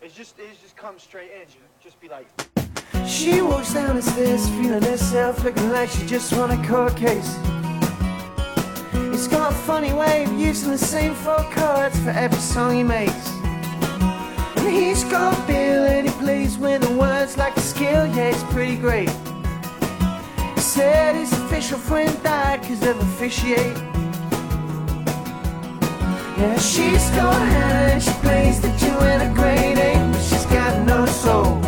It's just, it's just come straight in. Just be like. She walks down the stairs, feeling herself, looking like she just won a court case. He's got a funny way of using the same four chords for every song he makes. And he's got bill and he plays with the words like a skill, yeah, it's pretty great. He said his official friend died cause of officiate. Yeah, she's Hannah and she plays the Joanna grade A, but she's got no soul.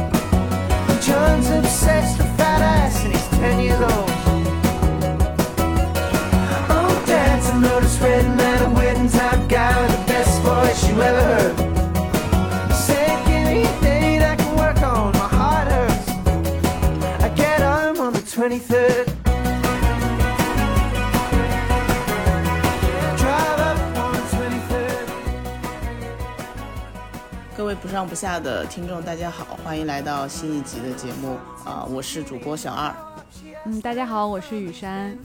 John's obsessed with fat ass and he's 10 years old. Oh, Dad's a notice red man, a wedding type guy with the best voice you ever heard. He said, 各位不上不下的听众，大家好，欢迎来到新一集的节目啊、我是主播小二。嗯，大家好，我是雨山。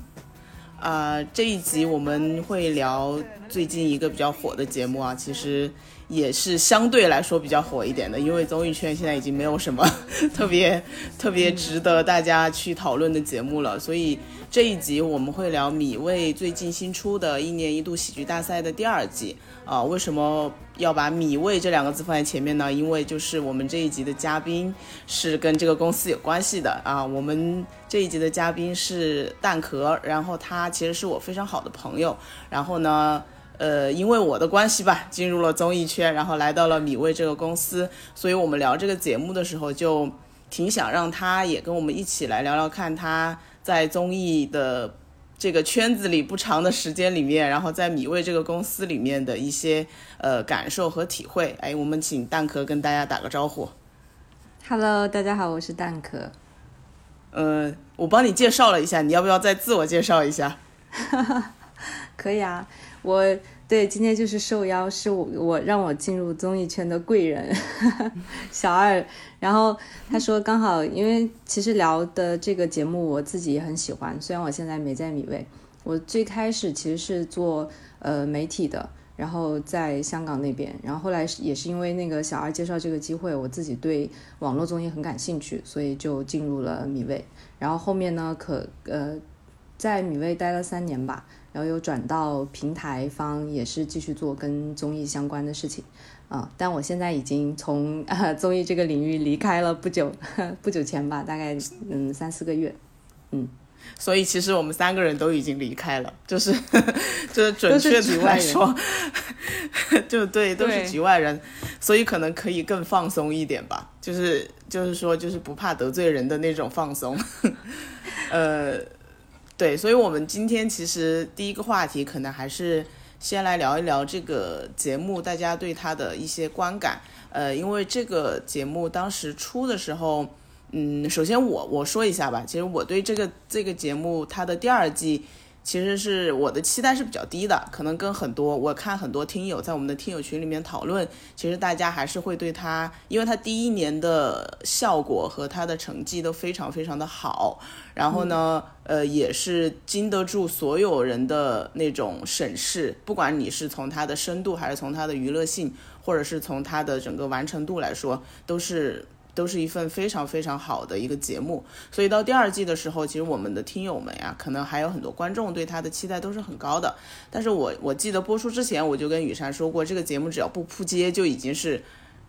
啊、这一集我们会聊最近一个比较火的节目啊，其实也是相对来说比较火一点的，因为综艺圈现在已经没有什么 特别特别值得大家去讨论的节目了，所以这一集我们会聊米未最近新出的一年一度喜剧大赛的第二季啊、为什么要把米未这两个字放在前面呢？因为就是我们这一集的嘉宾是跟这个公司有关系的啊。我们这一集的嘉宾是蛋壳，然后他其实是我非常好的朋友，然后呢。呃，因为我的关系吧，进入了综艺圈，然后来到了米未这个公司，所以我们聊这个节目的时候，就挺想让他也跟我们一起来聊聊看他在综艺的这个圈子里不长的时间里面，然后在米未这个公司里面的一些呃感受和体会。哎，我们请蛋壳跟大家打个招呼。Hello，大家好，我是蛋壳。呃，我帮你介绍了一下，你要不要再自我介绍一下？可以啊，我对今天就是受邀，是我我让我进入综艺圈的贵人 小二。然后他说刚好，因为其实聊的这个节目我自己也很喜欢，虽然我现在没在米未，我最开始其实是做呃媒体的。然后在香港那边，然后后来也是因为那个小二介绍这个机会，我自己对网络综艺很感兴趣，所以就进入了米未。然后后面呢，可呃在米未待了三年吧，然后又转到平台方，也是继续做跟综艺相关的事情啊、但我现在已经从呃 综艺这个领域离开了不久，不久前吧，大概嗯三四个月。嗯所以其实我们三个人都已经离开了，就是 就是准确局外人的来说，就对，都是局外人，所以可能可以更放松一点吧，就是就是说就是不怕得罪人的那种放松，呃，对，所以我们今天其实第一个话题可能还是先来聊一聊这个节目大家对它的一些观感，呃，因为这个节目当时出的时候。嗯，首先我我说一下吧，其实我对这个这个节目它的第二季，其实是我的期待是比较低的，可能跟很多我看很多听友在我们的听友群里面讨论，其实大家还是会对他，因为他第一年的效果和他的成绩都非常非常的好，然后呢，呃，也是经得住所有人的那种审视，不管你是从他的深度，还是从他的娱乐性，或者是从他的整个完成度来说，都是。都是一份非常非常好的一个节目，所以到第二季的时候，其实我们的听友们呀，可能还有很多观众对它的期待都是很高的。但是我我记得播出之前，我就跟雨珊说过，这个节目只要不扑街，就已经是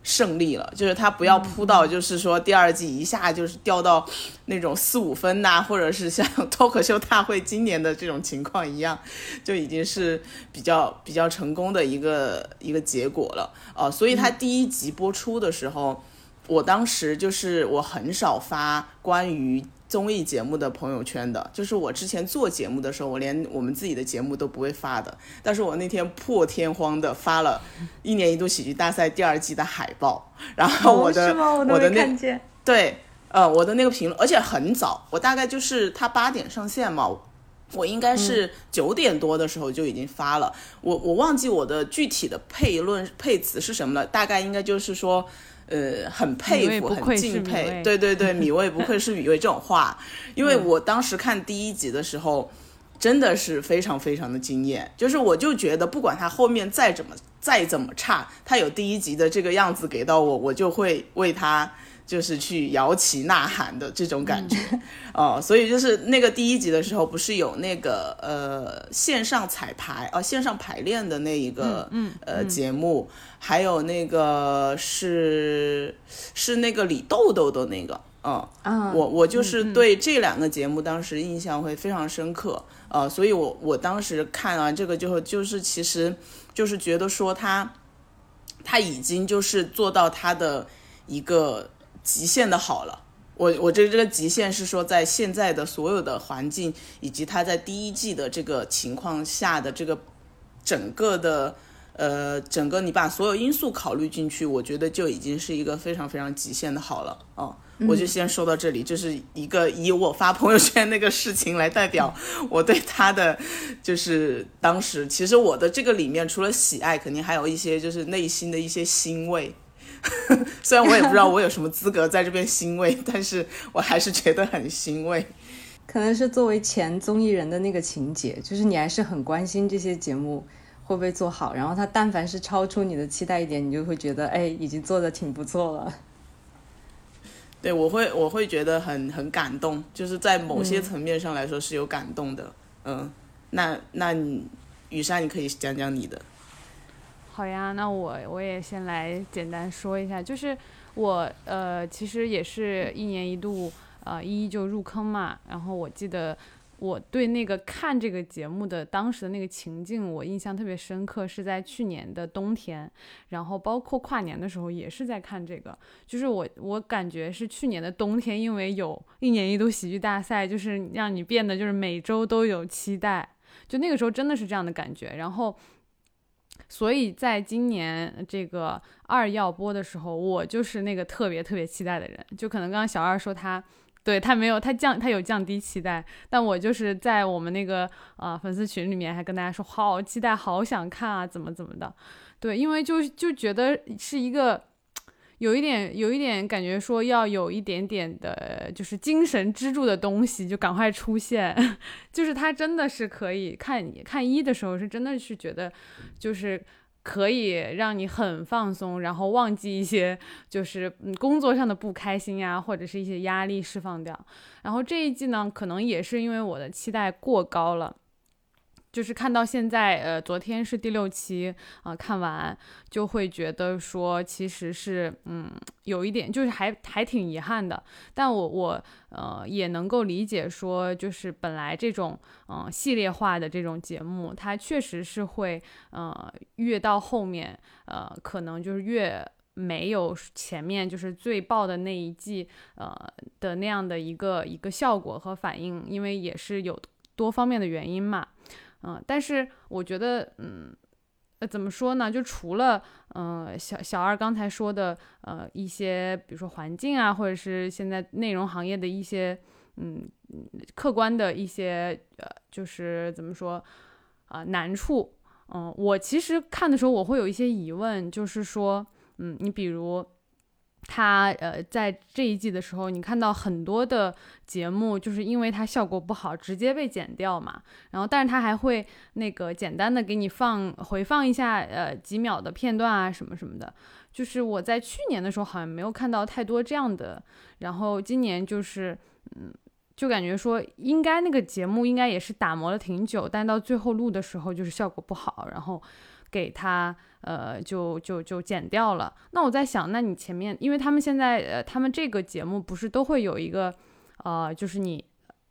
胜利了。就是它不要扑到，就是说第二季一下就是掉到那种四五分呐、或者是像脱口秀大会今年的这种情况一样，就已经是比较比较成功的一个一个结果了。呃，所以它第一集播出的时候。我当时就是我很少发关于综艺节目的朋友圈的，就是我之前做节目的时候，我连我们自己的节目都不会发的。但是我那天破天荒的发了一年一度喜剧大赛第二季的海报，然后我的？我的那。对，呃，我的那个评论，而且很早，我大概就是他八点上线嘛，我应该是九点多的时候就已经发了。我我忘记我的具体的配论配词是什么了，大概应该就是说。呃，很佩服，很敬佩，对对对，米未不愧是米未这种话，因为我当时看第一集的时候，真的是非常非常的惊艳。就是我就觉得，不管他后面再怎么再怎么差，他有第一集的这个样子给到我，我就会为他。就是去摇旗呐喊的这种感觉，哦，所以就是那个第一集的时候，不是有那个呃线上彩排哦，线上排练的那一个嗯呃节目，还有那个是是那个李豆豆的那个，嗯，啊，我我就是对这两个节目当时印象会非常深刻，呃，所以我我当时看完这个就就是其实就是觉得说他他已经就是做到他的一个。极限的好了，我我这这个极限是说，在现在的所有的环境以及他在第一季的这个情况下的这个整个的呃整个你把所有因素考虑进去，我觉得就已经是一个非常非常极限的好了哦。我就先说到这里，就是一个以我发朋友圈那个事情来代表我对他的，就是当时其实我的这个里面除了喜爱，肯定还有一些就是内心的一些欣慰。虽然我也不知道我有什么资格在这边欣慰，但是我还是觉得很欣慰。可能是作为前综艺人的那个情节，就是你还是很关心这些节目会不会做好，然后他但凡是超出你的期待一点，你就会觉得哎，已经做的挺不错了。对，我会我会觉得很很感动，就是在某些层面上来说是有感动的。嗯，那那你雨山，你可以讲讲你的。好呀，那我我也先来简单说一下，就是我呃，其实也是一年一度呃一一就入坑嘛，然后我记得我对那个看这个节目的当时的那个情境，我印象特别深刻，是在去年的冬天，然后包括跨年的时候也是在看这个，就是我我感觉是去年的冬天，因为有一年一度喜剧大赛，就是让你变得就是每周都有期待，就那个时候真的是这样的感觉，然后。所以在今年这个二要播的时候，我就是那个特别特别期待的人。就可能刚刚小二说他，对他没有他降他有降低期待，但我就是在我们那个啊粉丝群里面还跟大家说好期待，好想看啊，怎么怎么的。对，因为就就觉得是一个。有一点，有一点感觉说要有一点点的，就是精神支柱的东西，就赶快出现。就是他真的是可以看看一的时候，是真的是觉得，就是可以让你很放松，然后忘记一些就是嗯工作上的不开心呀，或者是一些压力释放掉。然后这一季呢，可能也是因为我的期待过高了。就是看到现在，呃，昨天是第六期啊，看完就会觉得说，其实是，嗯，有一点，就是还还挺遗憾的。但我我呃也能够理解说，就是本来这种嗯系列化的这种节目，它确实是会，呃，越到后面，呃，可能就是越没有前面就是最爆的那一季，呃的那样的一个一个效果和反应，因为也是有多方面的原因嘛。嗯，但是我觉得，嗯，呃，怎么说呢？就除了，嗯，小小二刚才说的，呃，一些，比如说环境啊，或者是现在内容行业的一些，嗯，客观的一些，呃，就是怎么说，啊，难处。嗯，我其实看的时候，我会有一些疑问，就是说，嗯，你比如。他呃，在这一季的时候，你看到很多的节目，就是因为它效果不好，直接被剪掉嘛。然后，但是他还会那个简单的给你放回放一下，呃，几秒的片段啊，什么什么的。就是我在去年的时候好像没有看到太多这样的，然后今年就是，嗯，就感觉说应该那个节目应该也是打磨了挺久，但到最后录的时候就是效果不好，然后给他。呃，就就就剪掉了。那我在想，那你前面，因为他们现在，呃，他们这个节目不是都会有一个，呃，就是你，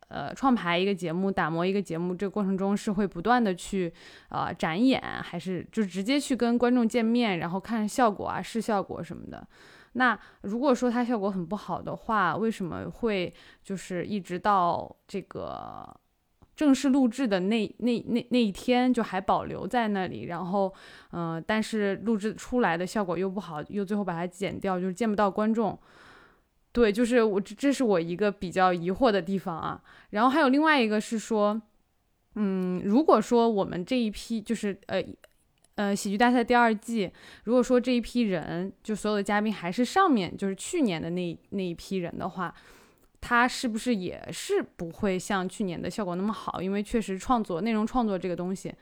呃，创排一个节目，打磨一个节目，这个过程中是会不断的去，呃，展演，还是就直接去跟观众见面，然后看效果啊，试效果什么的。那如果说它效果很不好的话，为什么会就是一直到这个？正式录制的那那那那一天就还保留在那里，然后，嗯，但是录制出来的效果又不好，又最后把它剪掉，就是见不到观众。对，就是我这这是我一个比较疑惑的地方啊。然后还有另外一个是说，嗯，如果说我们这一批就是呃呃喜剧大赛第二季，如果说这一批人就所有的嘉宾还是上面就是去年的那那一批人的话。它是不是也是不会像去年的效果那么好？因为确实创作内容创作这个东西，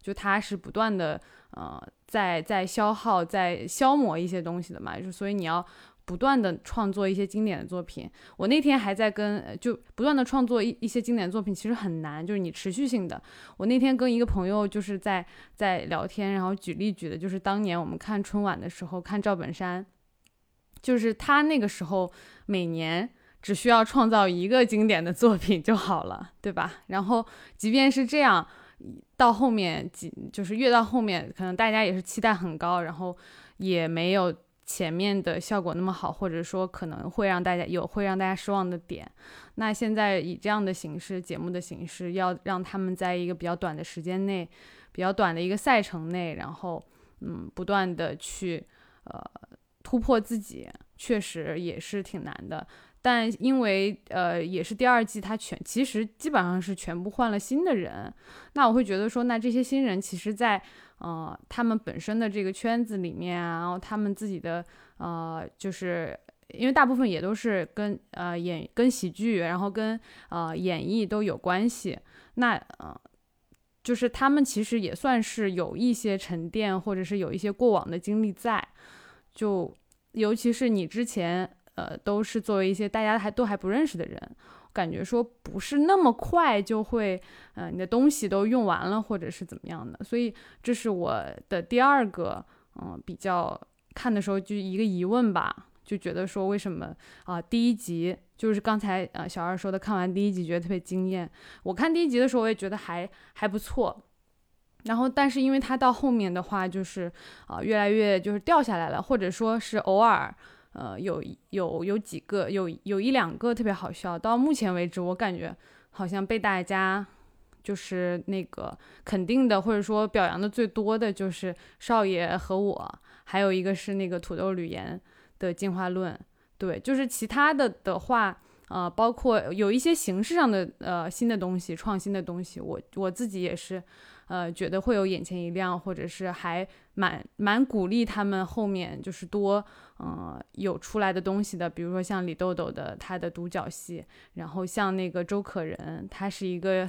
就它是不断的呃在在消耗在消磨一些东西的嘛，就所以你要。不断的创作一些经典的作品，我那天还在跟就不断的创作一一些经典作品，其实很难，就是你持续性的。我那天跟一个朋友就是在在聊天，然后举例举的就是当年我们看春晚的时候看赵本山，就是他那个时候每年只需要创造一个经典的作品就好了，对吧？然后即便是这样，到后面几就是越到后面，可能大家也是期待很高，然后也没有。前面的效果那么好，或者说可能会让大家有会让大家失望的点，那现在以这样的形式节目的形式，要让他们在一个比较短的时间内，比较短的一个赛程内，然后嗯不断的去呃突破自己，确实也是挺难的。但因为呃也是第二季，他全其实基本上是全部换了新的人，那我会觉得说，那这些新人其实在。呃，他们本身的这个圈子里面啊，然后他们自己的呃，就是因为大部分也都是跟呃演跟喜剧，然后跟呃演绎都有关系。那呃，就是他们其实也算是有一些沉淀，或者是有一些过往的经历在。就尤其是你之前呃，都是作为一些大家还都还不认识的人。感觉说不是那么快就会，呃，你的东西都用完了，或者是怎么样的，所以这是我的第二个，嗯，比较看的时候就一个疑问吧，就觉得说为什么啊，第一集就是刚才呃小二说的，看完第一集觉得特别惊艳，我看第一集的时候我也觉得还还不错，然后但是因为它到后面的话就是啊越来越就是掉下来了，或者说是偶尔。呃，有有有几个，有有一两个特别好笑。到目前为止，我感觉好像被大家就是那个肯定的，或者说表扬的最多的就是少爷和我，还有一个是那个土豆吕岩的进化论。对，就是其他的的话，呃，包括有一些形式上的呃新的东西、创新的东西，我我自己也是。呃，觉得会有眼前一亮，或者是还蛮蛮鼓励他们后面就是多，呃，有出来的东西的。比如说像李豆豆的他的独角戏，然后像那个周可人，他是一个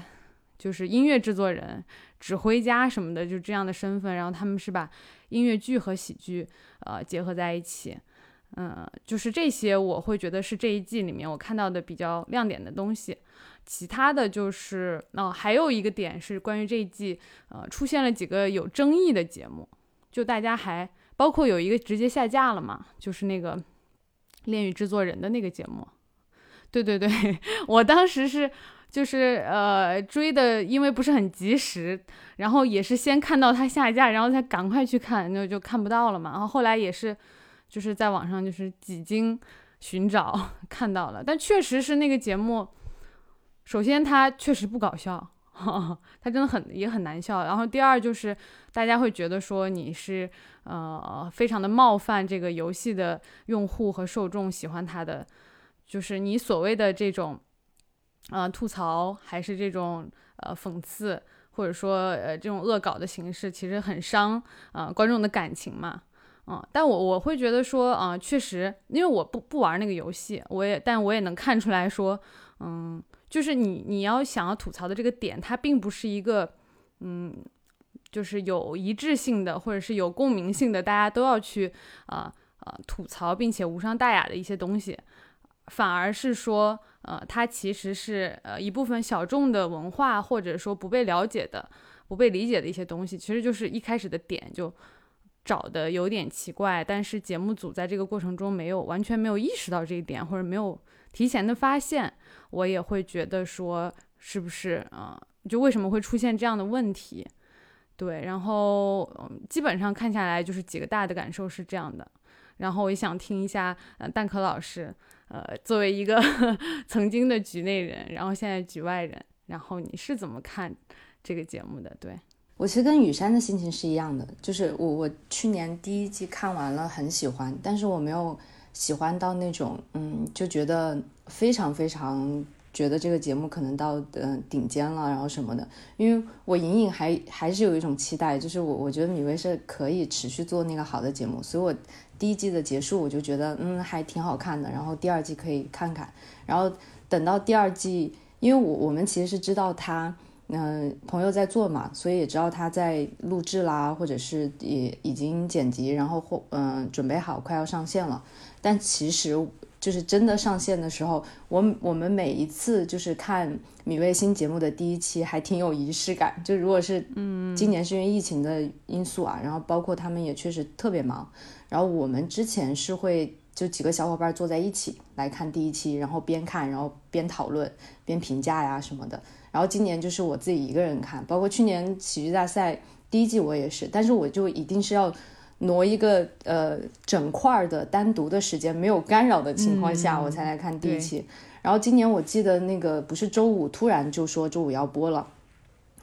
就是音乐制作人、指挥家什么的，就这样的身份。然后他们是把音乐剧和喜剧呃结合在一起，嗯，就是这些我会觉得是这一季里面我看到的比较亮点的东西。其他的就是，哦，还有一个点是关于这一季，呃，出现了几个有争议的节目，就大家还包括有一个直接下架了嘛，就是那个《恋与制作人》的那个节目。对对对，我当时是就是呃追的，因为不是很及时，然后也是先看到它下架，然后才赶快去看，那就看不到了嘛。然后后来也是就是在网上就是几经寻找 看到了，但确实是那个节目。首先，它确实不搞笑，它真的很也很难笑。然后，第二就是大家会觉得说你是呃非常的冒犯这个游戏的用户和受众喜欢它的，就是你所谓的这种呃吐槽还是这种呃讽刺，或者说呃这种恶搞的形式，其实很伤啊观众的感情嘛。嗯，但我我会觉得说啊，确实，因为我不不玩那个游戏，我也但我也能看出来说，嗯。就是你你要想要吐槽的这个点，它并不是一个，嗯，就是有一致性的，或者是有共鸣性的，大家都要去啊啊吐槽，并且无伤大雅的一些东西，反而是说，呃，它其实是呃一部分小众的文化，或者说不被了解的、不被理解的一些东西，其实就是一开始的点就找的有点奇怪，但是节目组在这个过程中没有完全没有意识到这一点，或者没有提前的发现。我也会觉得说，是不是啊？就为什么会出现这样的问题？对，然后基本上看下来就是几个大的感受是这样的。然后我也想听一下，呃，蛋壳老师，呃，作为一个 曾经的局内人，然后现在局外人，然后你是怎么看这个节目的？对我其实跟雨山的心情是一样的，就是我我去年第一季看完了，很喜欢，但是我没有。喜欢到那种，嗯，就觉得非常非常觉得这个节目可能到呃顶尖了，然后什么的。因为我隐隐还还是有一种期待，就是我我觉得米未是可以持续做那个好的节目，所以我第一季的结束我就觉得嗯还挺好看的，然后第二季可以看看，然后等到第二季，因为我我们其实是知道他。嗯，朋友在做嘛，所以也知道他在录制啦，或者是也已经剪辑，然后或嗯准备好快要上线了。但其实就是真的上线的时候，我我们每一次就是看米未新节目的第一期，还挺有仪式感。就如果是嗯，今年是因为疫情的因素啊，然后包括他们也确实特别忙，然后我们之前是会就几个小伙伴坐在一起来看第一期，然后边看然后边讨论边评价呀什么的。然后今年就是我自己一个人看，包括去年喜剧大赛第一季我也是，但是我就一定是要挪一个呃整块的单独的时间，没有干扰的情况下，我才来看第一期。然后今年我记得那个不是周五突然就说周五要播了，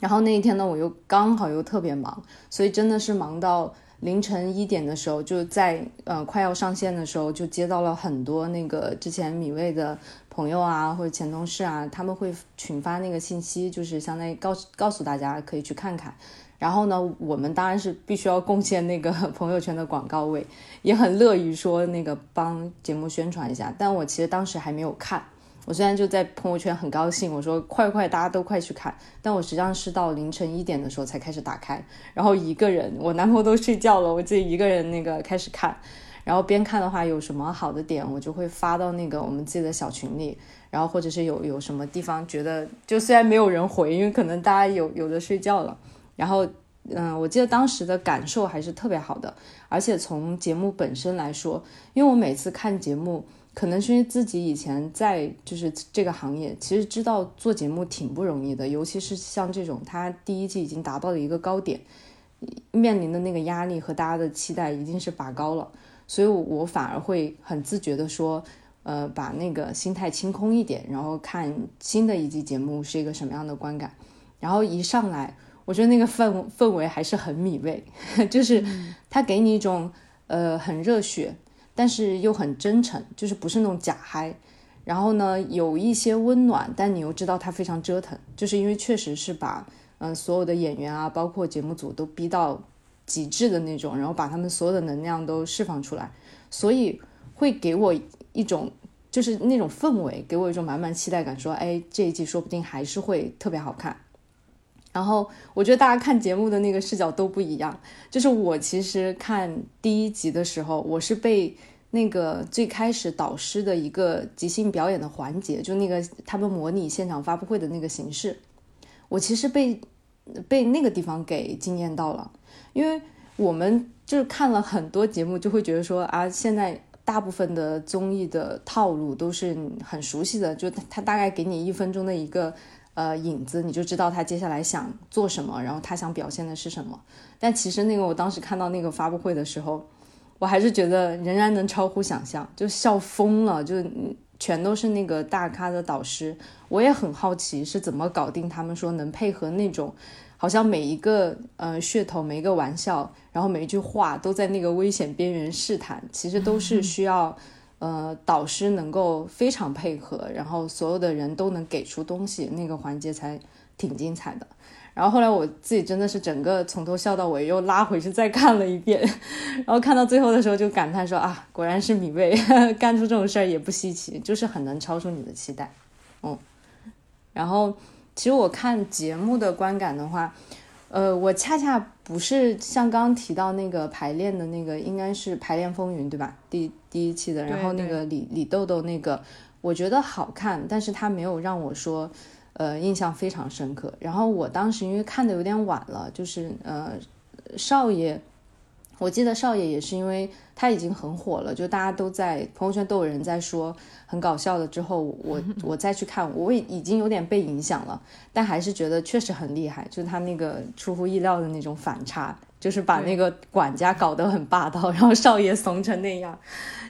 然后那一天呢我又刚好又特别忙，所以真的是忙到凌晨一点的时候，就在呃快要上线的时候就接到了很多那个之前米未的。朋友啊，或者前同事啊，他们会群发那个信息，就是相当于告诉告诉大家可以去看看。然后呢，我们当然是必须要贡献那个 朋友圈的广告位，也很乐于说那个帮节目宣传一下。但我其实当时还没有看，我虽然就在朋友圈很高兴，我说快快大家都快去看，但我实际上是到凌晨一点的时候才开始打开，然后一个人，我男朋友都睡觉了，我自己一个人那个开始看。然后边看的话，有什么好的点，我就会发到那个我们自己的小群里。然后或者是有有什么地方觉得，就虽然没有人回，因为可能大家有有的睡觉了。然后，嗯，我记得当时的感受还是特别好的。而且从节目本身来说，因为我每次看节目，可能是因为自己以前在就是这个行业，其实知道做节目挺不容易的，尤其是像这种，它第一季已经达到了一个高点，面临的那个压力和大家的期待一定是拔高了。所以，我反而会很自觉的说，呃，把那个心态清空一点，然后看新的一季节目是一个什么样的观感。然后一上来，我觉得那个氛氛围还是很米味，就是它给你一种呃很热血，但是又很真诚，就是不是那种假嗨。然后呢，有一些温暖，但你又知道它非常折腾，就是因为确实是把嗯所有的演员啊，包括节目组都逼到。极致的那种，然后把他们所有的能量都释放出来，所以会给我一种就是那种氛围，给我一种满满期待感，说，哎，这一季说不定还是会特别好看。然后我觉得大家看节目的那个视角都不一样，就是我其实看第一集的时候，我是被那个最开始导师的一个即兴表演的环节，就那个他们模拟现场发布会的那个形式，我其实被被那个地方给惊艳到了。因为我们就是看了很多节目，就会觉得说啊，现在大部分的综艺的套路都是很熟悉的，就他大概给你一分钟的一个呃影子，你就知道他接下来想做什么，然后他想表现的是什么。但其实那个我当时看到那个发布会的时候，我还是觉得仍然能超乎想象，就笑疯了，就全都是那个大咖的导师。我也很好奇是怎么搞定他们说能配合那种。好像每一个呃噱头，每一个玩笑，然后每一句话都在那个危险边缘试探，其实都是需要呃导师能够非常配合，然后所有的人都能给出东西，那个环节才挺精彩的。然后后来我自己真的是整个从头笑到尾，又拉回去再看了一遍，然后看到最后的时候就感叹说啊，果然是米未 干出这种事儿也不稀奇，就是很能超出你的期待，嗯，然后。其实我看节目的观感的话，呃，我恰恰不是像刚刚提到那个排练的那个，应该是《排练风云》对吧？第第一期的，然后那个李李豆豆那个，我觉得好看，但是他没有让我说，呃，印象非常深刻。然后我当时因为看的有点晚了，就是呃，少爷。我记得少爷也是因为他已经很火了，就大家都在朋友圈都有人在说很搞笑的。之后我 我再去看，我已已经有点被影响了，但还是觉得确实很厉害。就是他那个出乎意料的那种反差，就是把那个管家搞得很霸道，然后少爷怂成那样，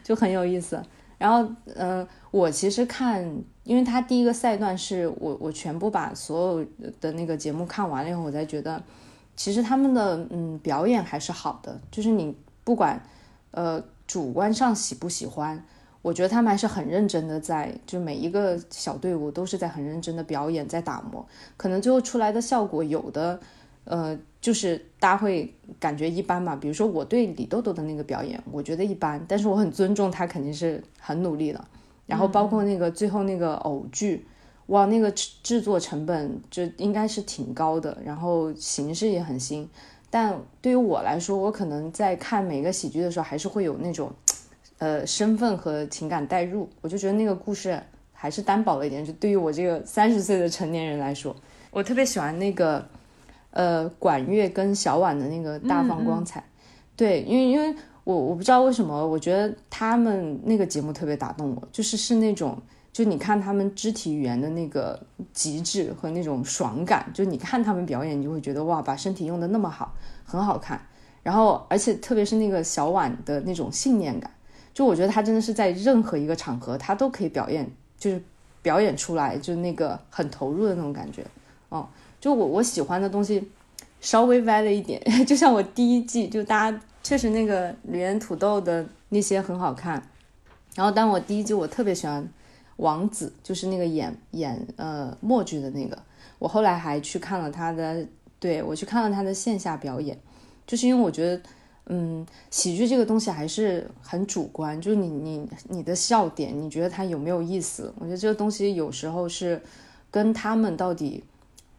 就很有意思。然后嗯，我其实看，因为他第一个赛段是我我全部把所有的那个节目看完了以后，我才觉得。其实他们的嗯表演还是好的，就是你不管，呃主观上喜不喜欢，我觉得他们还是很认真的在，就每一个小队伍都是在很认真的表演，在打磨。可能最后出来的效果，有的，呃，就是大家会感觉一般嘛。比如说我对李豆豆的那个表演，我觉得一般，但是我很尊重他，肯定是很努力的。然后包括那个最后那个偶剧，哇，那个制制作成本就应该是挺高的，然后形式也很新。但对于我来说，我可能在看每个喜剧的时候，还是会有那种。呃，身份和情感代入，我就觉得那个故事还是单薄了一点。就对于我这个三十岁的成年人来说，我特别喜欢那个呃管乐跟小婉的那个大放光彩。对，因为因为我我不知道为什么，我觉得他们那个节目特别打动我，就是是那种就你看他们肢体语言的那个极致和那种爽感，就你看他们表演，你就会觉得哇，把身体用的那么好，很好看。然后而且特别是那个小婉的那种信念感。就我觉得他真的是在任何一个场合，他都可以表演，就是表演出来，就那个很投入的那种感觉。哦，就我我喜欢的东西稍微歪了一点，就像我第一季，就大家确实那个吕岩土豆的那些很好看。然后，但我第一季我特别喜欢王子，就是那个演演呃默剧的那个。我后来还去看了他的，对我去看了他的线下表演，就是因为我觉得。嗯，喜剧这个东西还是很主观，就是你你你的笑点，你觉得它有没有意思？我觉得这个东西有时候是跟他们到底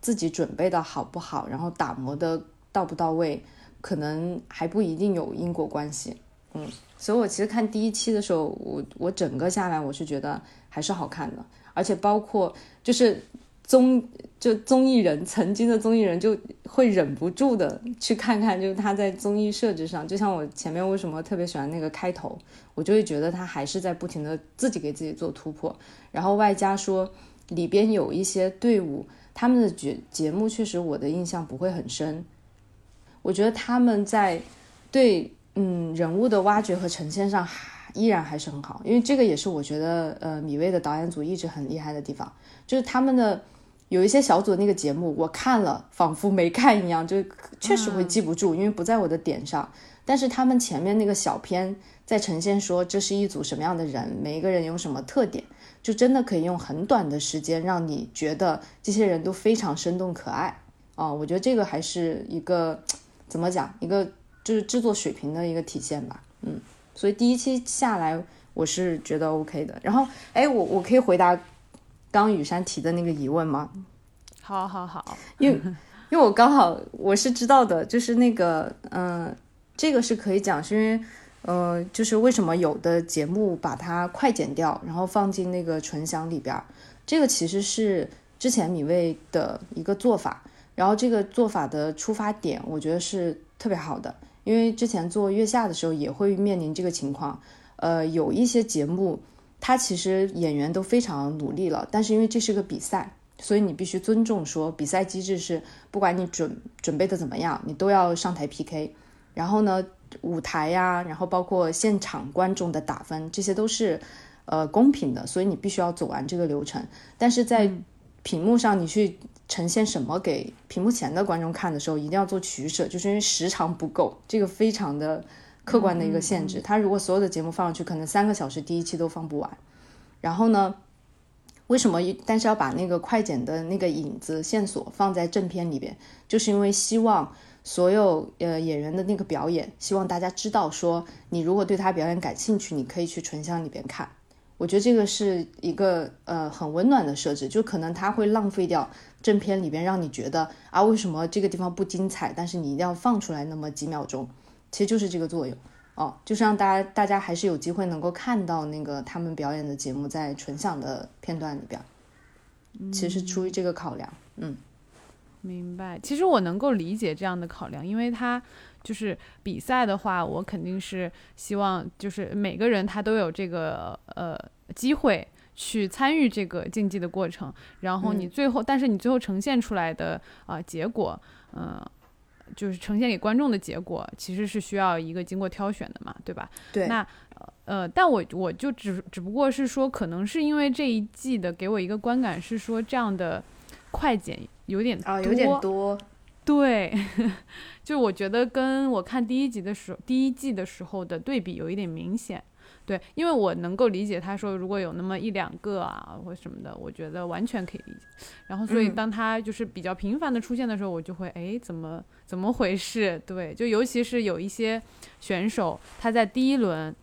自己准备的好不好，然后打磨的到不到位，可能还不一定有因果关系。嗯，所以我其实看第一期的时候，我我整个下来我是觉得还是好看的，而且包括就是。综就综艺人，曾经的综艺人就会忍不住的去看看，就是他在综艺设置上，就像我前面为什么特别喜欢那个开头，我就会觉得他还是在不停的自己给自己做突破，然后外加说里边有一些队伍，他们的节节目确实我的印象不会很深，我觉得他们在对嗯人物的挖掘和呈现上依然还是很好，因为这个也是我觉得呃米未的导演组一直很厉害的地方，就是他们的。有一些小组的那个节目，我看了仿佛没看一样，就确实会记不住，因为不在我的点上。但是他们前面那个小片在呈现说这是一组什么样的人，每一个人有什么特点，就真的可以用很短的时间让你觉得这些人都非常生动可爱啊！我觉得这个还是一个怎么讲，一个就是制作水平的一个体现吧。嗯，所以第一期下来我是觉得 OK 的。然后，哎，我我可以回答。刚雨山提的那个疑问吗？好，好，好，因为因为我刚好我是知道的，就是那个，嗯，这个是可以讲，是因为，呃，就是为什么有的节目把它快剪掉，然后放进那个纯享里边，这个其实是之前米未的一个做法，然后这个做法的出发点，我觉得是特别好的，因为之前做月下的时候也会面临这个情况，呃，有一些节目。它其实演员都非常努力了，但是因为这是个比赛，所以你必须尊重说比赛机制是，不管你准准备的怎么样，你都要上台 PK。然后呢，舞台呀，然后包括现场观众的打分，这些都是呃公平的，所以你必须要走完这个流程。但是在屏幕上你去呈现什么给屏幕前的观众看的时候，一定要做取舍，就是因为时长不够，这个非常的。客观的一个限制，他如果所有的节目放上去，可能三个小时第一期都放不完。然后呢，为什么？但是要把那个快剪的那个影子线索放在正片里边，就是因为希望所有呃演员的那个表演，希望大家知道说，你如果对他表演感兴趣，你可以去纯享里边看。我觉得这个是一个呃很温暖的设置，就可能它会浪费掉正片里边让你觉得啊为什么这个地方不精彩，但是你一定要放出来那么几秒钟。其实就是这个作用哦，就是让大家大家还是有机会能够看到那个他们表演的节目在纯享的片段里边，其实出于这个考量，嗯，明白。其实我能够理解这样的考量，因为他就是比赛的话，我肯定是希望就是每个人他都有这个呃机会去参与这个竞技的过程，然后你最后，但是你最后呈现出来的啊结果，嗯。就是呈现给观众的结果，其实是需要一个经过挑选的嘛，对吧？对。那呃，但我我就只只不过是说，可能是因为这一季的给我一个观感是说，这样的快剪有点啊，有点多。对，就我觉得跟我看第一集的时候，第一季的时候的对比有一点明显。对，因为我能够理解他说如果有那么一两个啊或什么的，我觉得完全可以理解。然后所以嗯当他就是比较频繁的出现的时候，我就会哎怎么怎么回事？对，就尤其是有一些选手他在第一轮。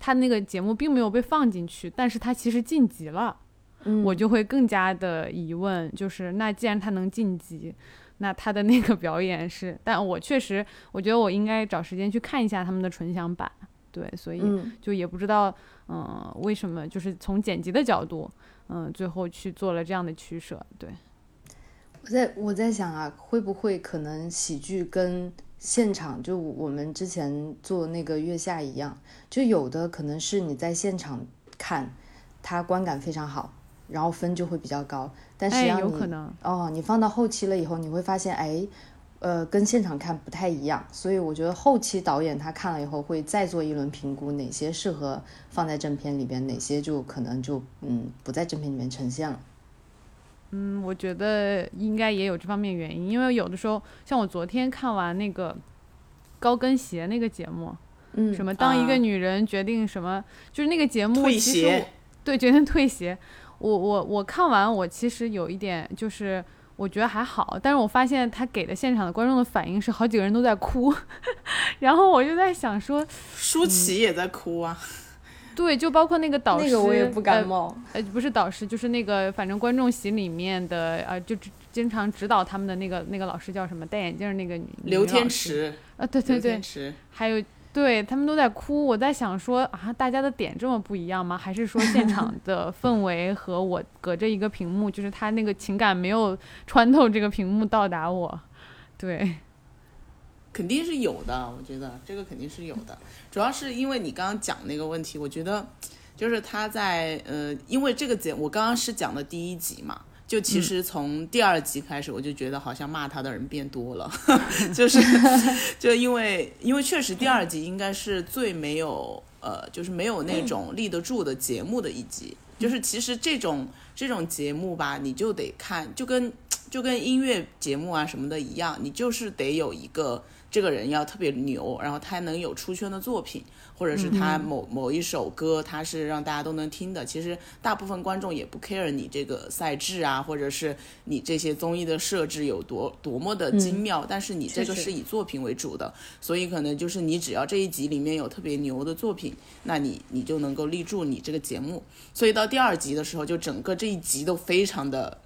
他那个节目并没有被放进去，但是他其实晋级了，嗯我就会更加的疑问，就是那既然他能晋级，那他的那个表演是，但我确实我觉得我应该找时间去看一下他们的纯享版，对，所以嗯就也不知道，嗯、为什么就是从剪辑的角度，嗯、最后去做了这样的取舍，对，我在我在想啊，会不会可能喜剧跟现场就我们之前做那个月下一样，就有的可能是你在现场看，它观感非常好，然后分就会比较高，但实际哎，上你、有可能，哦，你放到后期了以后，你会发现，哎，呃，跟现场看不太一样，所以我觉得后期导演他看了以后会再做一轮评估，哪些适合放在正片里边，哪些就可能就嗯不在正片里面呈现了。嗯，我觉得应该也有这方面原因，因为有的时候，像我昨天看完那个高跟鞋那个节目，嗯，什么当一啊个女人决定什么，就是那个节目其实鞋对决定退鞋。我我我看完，我其实有一点就是我觉得还好，但是我发现他给的现场的观众的反应是好几个人都在哭，然后我就在想说，舒淇也在哭啊，对，就包括那个导师，那个我也不感呃冒。呃，不是导师，就是那个反正观众席里面的呃，就指经常指导他们的那个那个老师叫什么？戴眼镜儿那个女刘天，池，啊，对对对刘天，池，还有对他们都在哭，我在想说啊，大家的点这么不一样吗？还是说现 场的氛围和我隔着一个屏幕，就是他那个情感没有穿透这个屏幕到达我？对，肯定是有的，我觉得这个肯定是有的。主要是因为你刚刚讲那个问题，我觉得就是他在呃，因为这个节我刚刚是讲的第一集嘛，就其实从第二集开始，我就觉得好像骂他的人变多了，就是 就因为因为确实第二集应该是最没有呃，就是没有那种立得住的节目的一集。就是其实这种这种节目吧，你就得看，就跟就跟音乐节目啊什么的一样，你就是得有一个这个人要特别牛，然后他能有出圈的作品，或者是他某、某一首歌他是让大家都能听的。其实大部分观众也不 care 你这个赛制啊，或者是你这些综艺的设置有多多么的精妙，但是你这个是以作品为主的，所以可能就是你只要这一集里面有特别牛的作品，那你你就能够立住你这个节目。所以到第二集的时候，就整个这一集都非常的。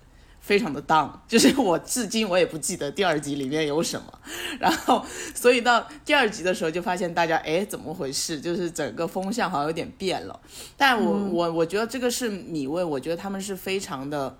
非常的 down，就是我至今我也不记得第二集里面有什么，然后所以到第二集的时候就发现大家哎怎么回事，就是整个风向好像有点变了。但我、我我觉得这个是米未，我觉得他们是非常的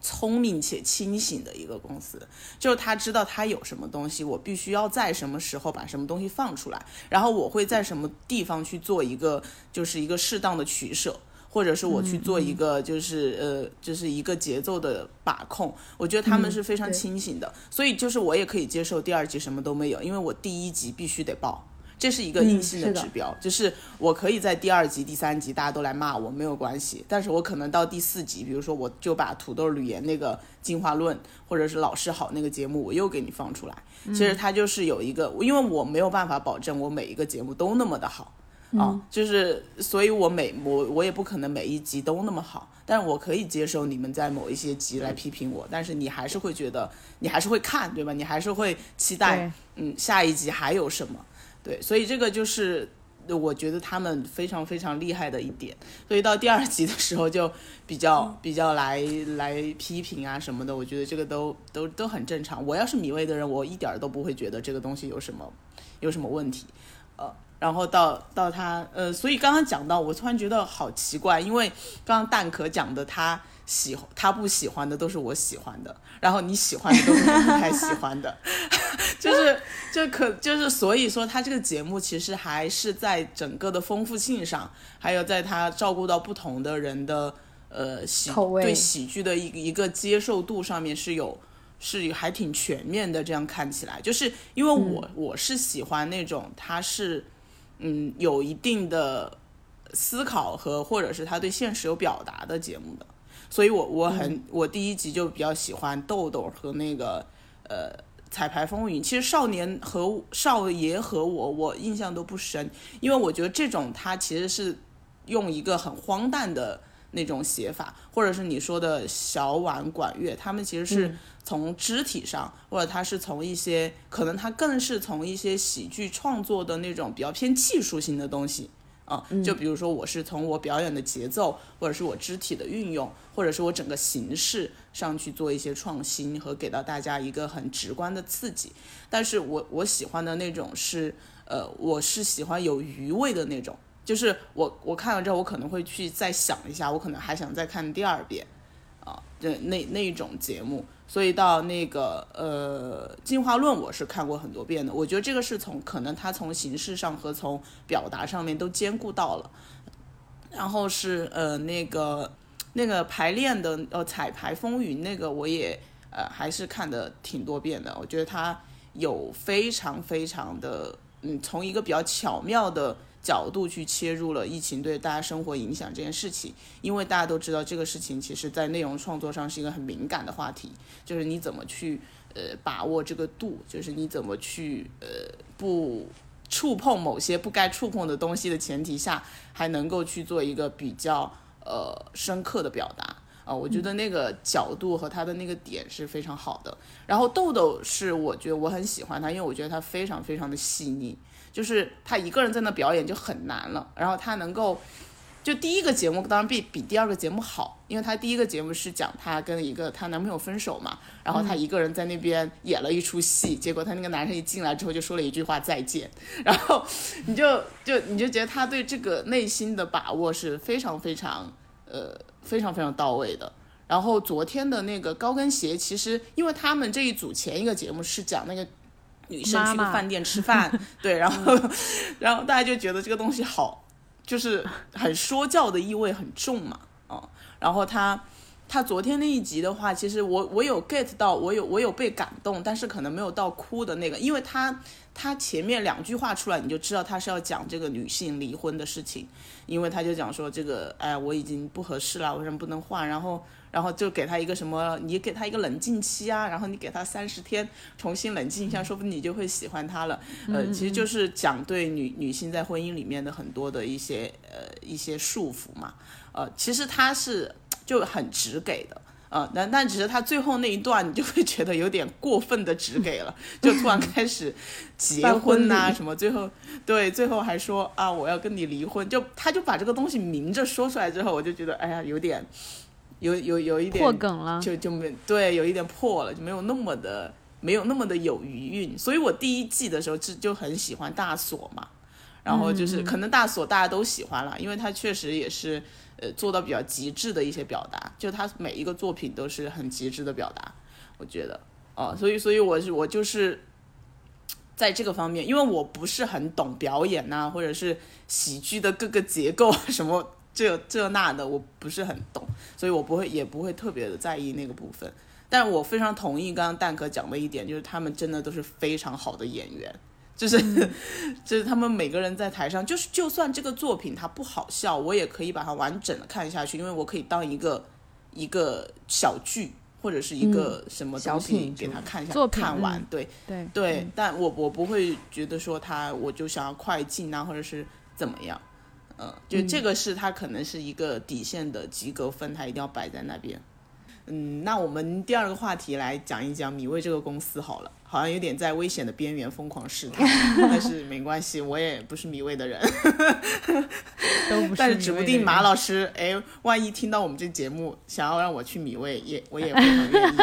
聪明且清醒的一个公司，就是他知道他有什么东西，我必须要在什么时候把什么东西放出来，然后我会在什么地方去做一个就是一个适当的取舍。或者是我去做一个，就是、呃，就是一个节奏的把控，我觉得他们是非常清醒的，所以就是我也可以接受第二集什么都没有，因为我第一集必须得爆，这是一个硬性的是的。指标，就是我可以在第二集、第三集大家都来骂我没有关系，但是我可能到第四集，比如说我就把土豆吕岩那个进化论，或者是老师好那个节目，我又给你放出来。其实它就是有一个，因为我没有办法保证我每一个节目都那么的好。啊，就是，所以我每我我也不可能每一集都那么好，但是我可以接受你们在某一些集来批评我，但是你还是会觉得，你还是会看，对吧？你还是会期待，嗯，下一集还有什么？对，所以这个就是我觉得他们非常非常厉害的一点。所以到第二集的时候就比较比较来来批评啊什么的，我觉得这个都都都很正常。我要是米未的人，我一点儿都不会觉得这个东西有什么有什么问题，呃。然后到到他呃，所以刚刚讲到，我突然觉得好奇怪，因为刚刚蛋壳讲的他喜欢他不喜欢的都是我喜欢的，然后你喜欢的都是我不太喜欢的，就是就可就是所以说他这个节目其实还是在整个的丰富性上，还有在他照顾到不同的人的呃喜对喜剧的一个一个接受度上面是有。是还挺全面的，这样看起来，就是因为我、我是喜欢那种他是嗯有一定的思考和或者是他对现实有表达的节目的，所以我我很、我第一集就比较喜欢豆豆和那个呃彩排风云，其实少年和少爷和我，我印象都不深，因为我觉得这种他其实是用一个很荒诞的那种写法，或者是你说的小婉管乐，他们其实是从肢体上，或者他是从一些可能他更是从一些喜剧创作的那种比较偏技术性的东西。啊，就比如说，我是从我表演的节奏，或者是我肢体的运用，或者是我整个形式上去做一些创新和给到大家一个很直观的刺激。但是我我喜欢的那种是，呃，我是喜欢有余味的那种，就是我我看了之后，我可能会去再想一下，我可能还想再看第二遍，啊，那那那一种节目。所以到那个呃进化论，我是看过很多遍的。我觉得这个是从可能它从形式上和从表达上面都兼顾到了。然后是呃那个那个排练的呃彩排风云那个我也呃还是看的挺多遍的。我觉得它有非常非常的嗯从一个比较巧妙的。角度去切入了疫情对大家生活影响这件事情，因为大家都知道这个事情其实在内容创作上是一个很敏感的话题，就是你怎么去呃把握这个度，就是你怎么去呃不触碰某些不该触碰的东西的前提下，还能够去做一个比较呃深刻的表达。啊，我觉得那个角度和他的那个点是非常好的。然后豆豆是我觉得我很喜欢他，因为我觉得他非常非常的细腻。就是他一个人在那表演就很难了，然后他能够，就第一个节目当然比比第二个节目好，因为他第一个节目是讲她跟一个她男朋友分手嘛，然后她一个人在那边演了一出戏，结果她那个男生一进来之后就说了一句话再见，然后你就就你就觉得他对这个内心的把握是非常非常呃非常非常到位的。然后昨天的那个高跟鞋，其实因为他们这一组前一个节目是讲那个。女生去饭店吃饭，对，然后，然后大家就觉得这个东西好，就是很说教的意味很重嘛，哦，然后他他昨天那一集的话，其实我我有 get 到，我有我有被感动，但是可能没有到哭的那个，因为他他前面两句话出来，你就知道他是要讲这个女性离婚的事情，因为他就讲说这个，哎，我已经不合适了，为什么不能换？然后。然后就给他一个什么，你给他一个冷静期啊，然后你给他三十天重新冷静一下，说不定你就会喜欢他了。呃，其实就是讲对女女性在婚姻里面的很多的一些呃一些束缚嘛。呃，其实他是就很直给的，呃，但但只是他最后那一段你就会觉得有点过分的直给了，就突然 开始结婚呐什么，最后对最后还说啊我要跟你离婚，就他就把这个东西明着说出来之后，我就觉得哎呀有点。有有有一点破梗了，就就没对，有一点破了，就没有那么的没有那么的有余韵。所以我第一季的时候就就很喜欢大锁嘛，然后就是可能大锁大家都喜欢了，因为他确实也是呃做到比较极致的一些表达，就他每一个作品都是很极致的表达，我觉得哦，所以所以我是我就是在这个方面，因为我不是很懂表演呐，或者是喜剧的各个结构什么。这这那的我不是很懂，所以我不会也不会特别的在意那个部分。但我非常同意刚刚蛋哥讲的一点，就是他们真的都是非常好的演员，就是 就是他们每个人在台上，就是就算这个作品它不好笑，我也可以把它完整的看下去，因为我可以当一个一个小剧或者是一个什么东西给他看一下看完，对对对，但我我不会觉得说他我就想要快进啊，或者是怎么样。嗯，就这个是他可能是一个底线的及格分，他一定要摆在那边。嗯，那我们第二个话题来讲一讲米味这个公司好了，好像有点在危险的边缘疯狂试探，但是没关系，我也不是米味的人，都不是。但是指不定马老师，哎，万一听到我们这节目，想要让我去米味，也我也会很愿意。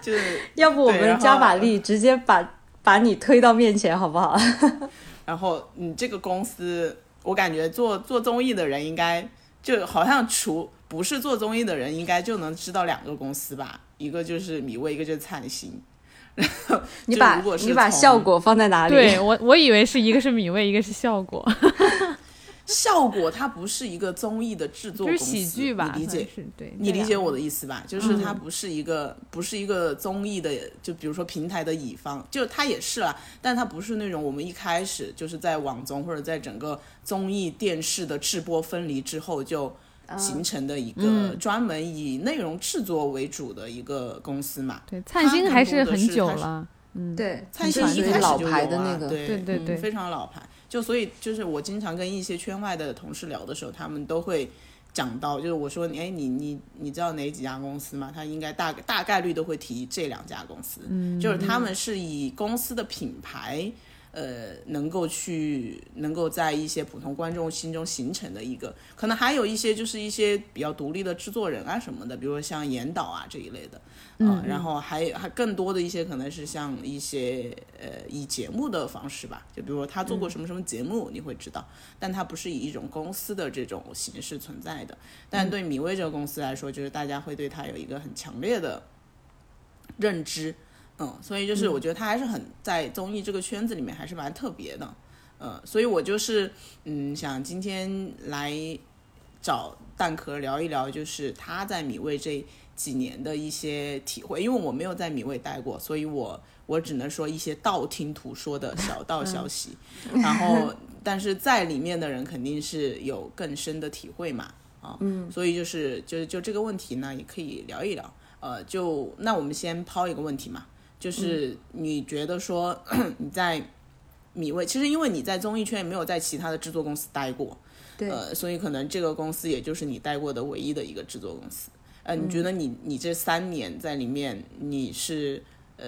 就是要不我们加把力，直接把把你推到面前，好不好？然后你这个公司，我感觉做做综艺的人应该就好像除不是做综艺的人，应该就能知道两个公司吧？一个就是米味，一个就是灿星。然后你把你把效果放在哪里？对我我以为是一个是米味，一个是效果。效果它不是一个综艺的制作公司，喜剧吧？你理解？对，你理解我的意思吧？就是它不是一个，不是一个综艺的，就比如说平台的乙方，就它也是啦，但它不是那种我们一开始就是在网综或者在整个综艺电视的制播分离之后就形成的一个嗯专门以内容制作为主的一个公司嘛。对，灿星还是很久了，嗯，对，灿星就属于老一开始就有啊牌的那个，对对对非常老牌。就所以就是我经常跟一些圈外的同事聊的时候，他们都会讲到，就是我说，哎，你你你知道哪几家公司吗？他应该大大概率都会提这两家公司，嗯，就是他们是以公司的品牌。呃，能够去能够在一些普通观众心中形成的一个，可能还有一些就是一些比较独立的制作人啊什么的，比如说像严导啊这一类的，啊、然后还还更多的一些可能是像一些呃以节目的方式吧，就比如说他做过什么什么节目，你会知道，但他不是以一种公司的这种形式存在的。但对米薇这个公司来说，就是大家会对他有一个很强烈的认知，嗯，所以就是我觉得他还是很在综艺这个圈子里面还是蛮特别的，嗯，所以我就是嗯想今天来找蛋壳聊一聊，就是他在米味这几年的一些体会，因为我没有在米味待过，所以我我只能说一些道听途说的小道消息，然后但是在里面的人肯定是有更深的体会嘛，啊，嗯，所以就是就就这个问题呢，也可以聊一聊，呃，就那我们先抛一个问题嘛，就是你觉得说 你在米味，其实因为你在综艺圈也没有在其他的制作公司待过，对呃，所以可能这个公司也就是你待过的唯一的一个制作公司。呃，你觉得你你这三年在里面，你是呃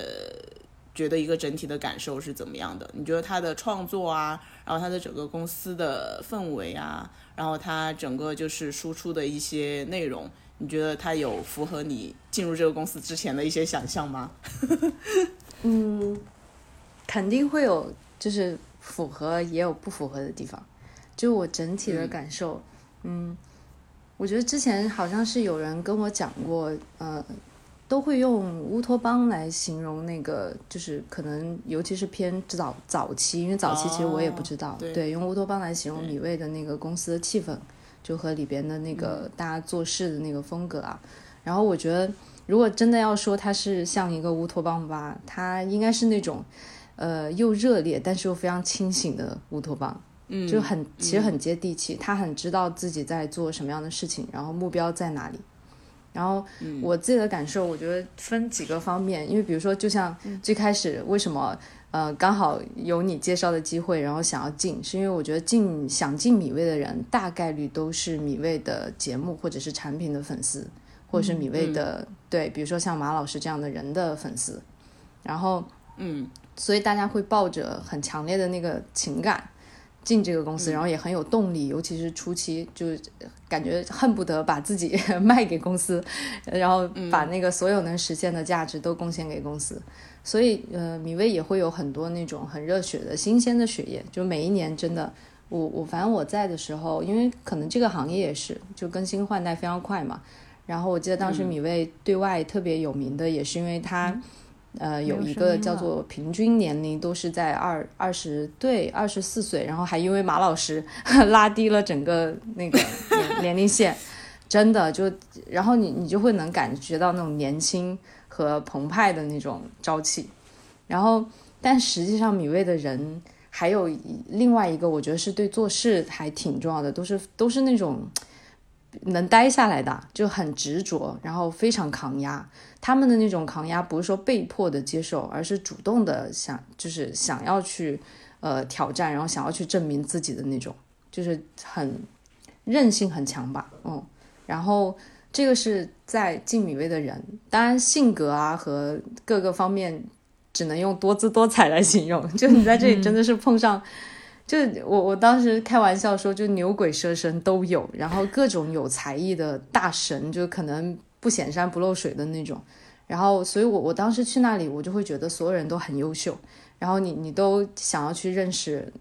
觉得一个整体的感受是怎么样的？你觉得他的创作啊，然后他的整个公司的氛围啊，然后他整个就是输出的一些内容，你觉得它有符合你进入这个公司之前的一些想象吗？嗯，肯定会有，就是符合也有不符合的地方。就我整体的感受，嗯我觉得之前好像是有人跟我讲过，呃，都会用乌托邦来形容那个，就是可能尤其是偏早早期，因为早期其实我也不知道，哦对用乌托邦来形容米味的那个公司的气氛，就和里边的那个大家做事的那个风格啊。然后我觉得，如果真的要说它是像一个乌托邦吧，它应该是那种，呃，又热烈但是又非常清醒的乌托邦。嗯，就很其实很接地气，他很知道自己在做什么样的事情，然后目标在哪里。然后我自己的感受，我觉得分几个方面，因为比如说，就像最开始为什么呃刚好有你介绍的机会，然后想要进，是因为我觉得进想进米味的人，大概率都是米味的节目或者是产品的粉丝，或者是米味的、对，比如说像马老师这样的人的粉丝。然后嗯所以大家会抱着很强烈的那个情感进这个公司，然后也很有动力，尤其是初期，就感觉恨不得把自己 卖给公司，然后把那个所有能实现的价值都贡献给公司。所以，呃，米味也会有很多那种很热血的新鲜的血液，就每一年真的，我我反正我在的时候，因为可能这个行业也是就更新换代非常快嘛。然后我记得当时米味对外特别有名的，也是因为它。呃，有一个叫做平均年龄都是在二二十对二十四岁，然后还因为马老师拉低了整个那个年年龄线，真的就，然后你你就会能感觉到那种年轻和澎湃的那种朝气，然后但实际上米味的人还有另外一个，我觉得是对做事还挺重要的，都是都是那种能待下来的，就很执着，然后非常抗压。他们的那种抗压不是说被迫的接受，而是主动的想，就是想要去呃挑战，然后想要去证明自己的那种，就是很韧性很强吧，嗯。然后这个是在进米味的人，当然性格啊和各个方面只能用多姿多彩来形容。就你在这里真的是碰上。就我我当时开玩笑说，就牛鬼蛇神都有，然后各种有才艺的大神，就可能不显山不漏水的那种。然后，所以我我当时去那里，我就会觉得所有人都很优秀，然后你你都想要去认识，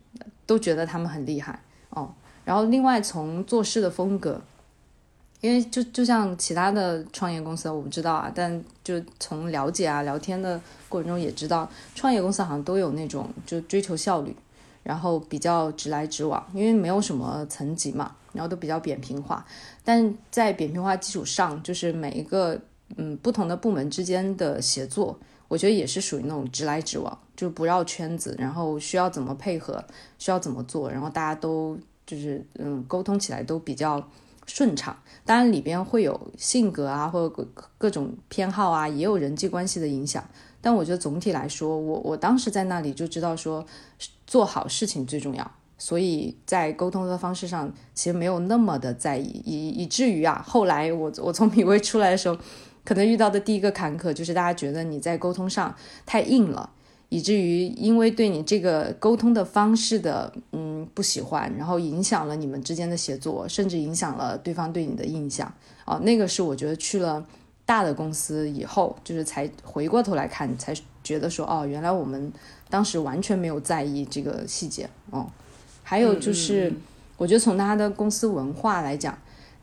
都觉得他们很厉害哦。然后另外从做事的风格，因为就就像其他的创业公司，我不知道啊，但就从了解啊聊天的过程中也知道，创业公司好像都有那种就追求效率。然后比较直来直往，因为没有什么层级嘛，然后都比较扁平化。但在扁平化基础上，就是每一个嗯不同的部门之间的协作，我觉得也是属于那种直来直往，就不绕圈子。然后需要怎么配合，需要怎么做，然后大家都就是嗯沟通起来都比较顺畅。当然里边会有性格啊，或者各各种偏好啊，也有人际关系的影响。但我觉得总体来说，我我当时在那里就知道说，做好事情最重要。所以在沟通的方式上，其实没有那么的在意，以以至于啊，后来我我从米味出来的时候，可能遇到的第一个坎坷就是大家觉得你在沟通上太硬了，以至于因为对你这个沟通的方式的嗯不喜欢，然后影响了你们之间的协作，甚至影响了对方对你的印象。哦，那个是我觉得去了大的公司以后，就是才回过头来看，才觉得说哦，原来我们当时完全没有在意这个细节哦。还有就是，我觉得从他的公司文化来讲，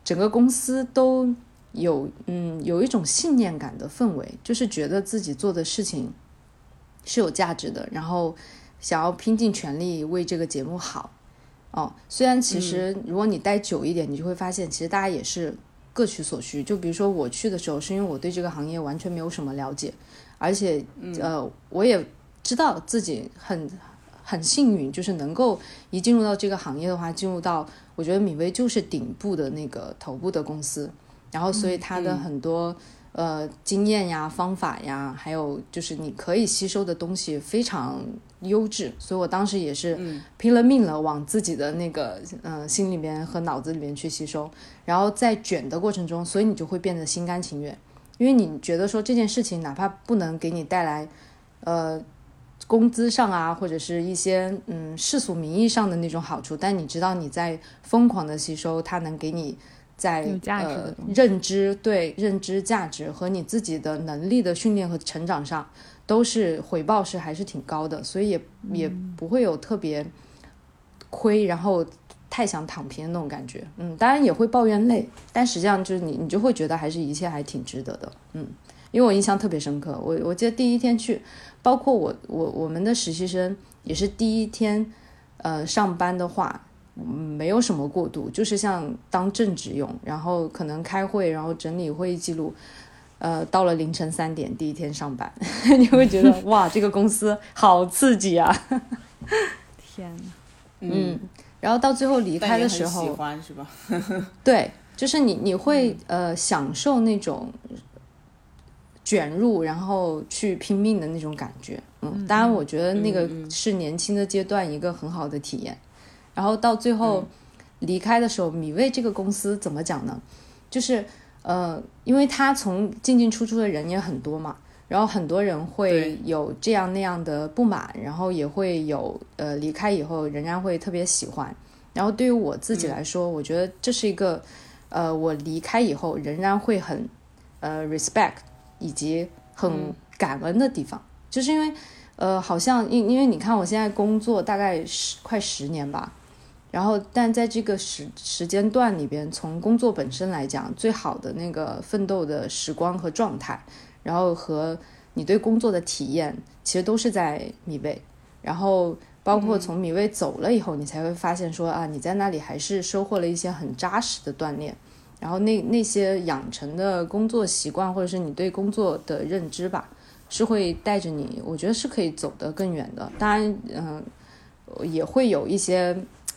整个公司都有嗯有一种信念感的氛围，就是觉得自己做的事情是有价值的，然后想要拼尽全力为这个节目好。哦，虽然其实如果你待久一点，你就会发现，其实大家也是各取所需。就比如说我去的时候，是因为我对这个行业完全没有什么了解，而且呃，我也知道自己很。很幸运，就是能够一进入到这个行业的话，进入到我觉得米薇就是顶部的那个头部的公司，然后所以它的很多、呃经验呀、方法呀，还有就是你可以吸收的东西非常优质，所以我当时也是拼了命了往自己的那个呃心里面和脑子里面去吸收，然后在卷的过程中，所以你就会变得心甘情愿，因为你觉得说这件事情哪怕不能给你带来呃。工资上啊，或者是一些嗯世俗名义上的那种好处，但你知道你在疯狂的吸收，它能给你在呃认知对认知价值和你自己的能力的训练和成长上，都是回报是还是挺高的，所以也也不会有特别亏，然后太想躺平的那种感觉。嗯，当然也会抱怨累，但实际上就是你你就会觉得还是一切还挺值得的。嗯，因为我印象特别深刻，我我记得第一天去。包括我我我们的实习生也是第一天，呃，上班的话，嗯没有什么过渡，就是像当正职用，然后可能开会，然后整理会议记录，呃，到了凌晨三点第一天上班，你会觉得哇，这个公司好刺激啊，天哪！嗯，然后到最后离开的时候喜候，欢是吧？对，就是你你会呃享受那种卷入，然后去拼命的那种感觉。嗯，当然，我觉得那个是年轻的阶段一个很好的体验。然后到最后离开的时候，米味这个公司怎么讲呢？就是呃，因为他从进进出出的人也很多嘛，然后很多人会有这样那样的不满，然后也会有呃离开以后仍然会特别喜欢。然后对于我自己来说，我觉得这是一个呃，我离开以后仍然会很呃 respect 以及很感恩的地方，就是因为呃，好像因因为你看我现在工作大概十快十年吧，然后但在这个时时间段里边，从工作本身来讲，最好的那个奋斗的时光和状态，然后和你对工作的体验，其实都是在米味，然后。包括从米味走了以后，你才会发现说啊，你在那里还是收获了一些很扎实的锻炼，然后那那些养成的工作习惯，或者是你对工作的认知吧，是会带着你，我觉得是可以走得更远的。当然，嗯、也会有一些，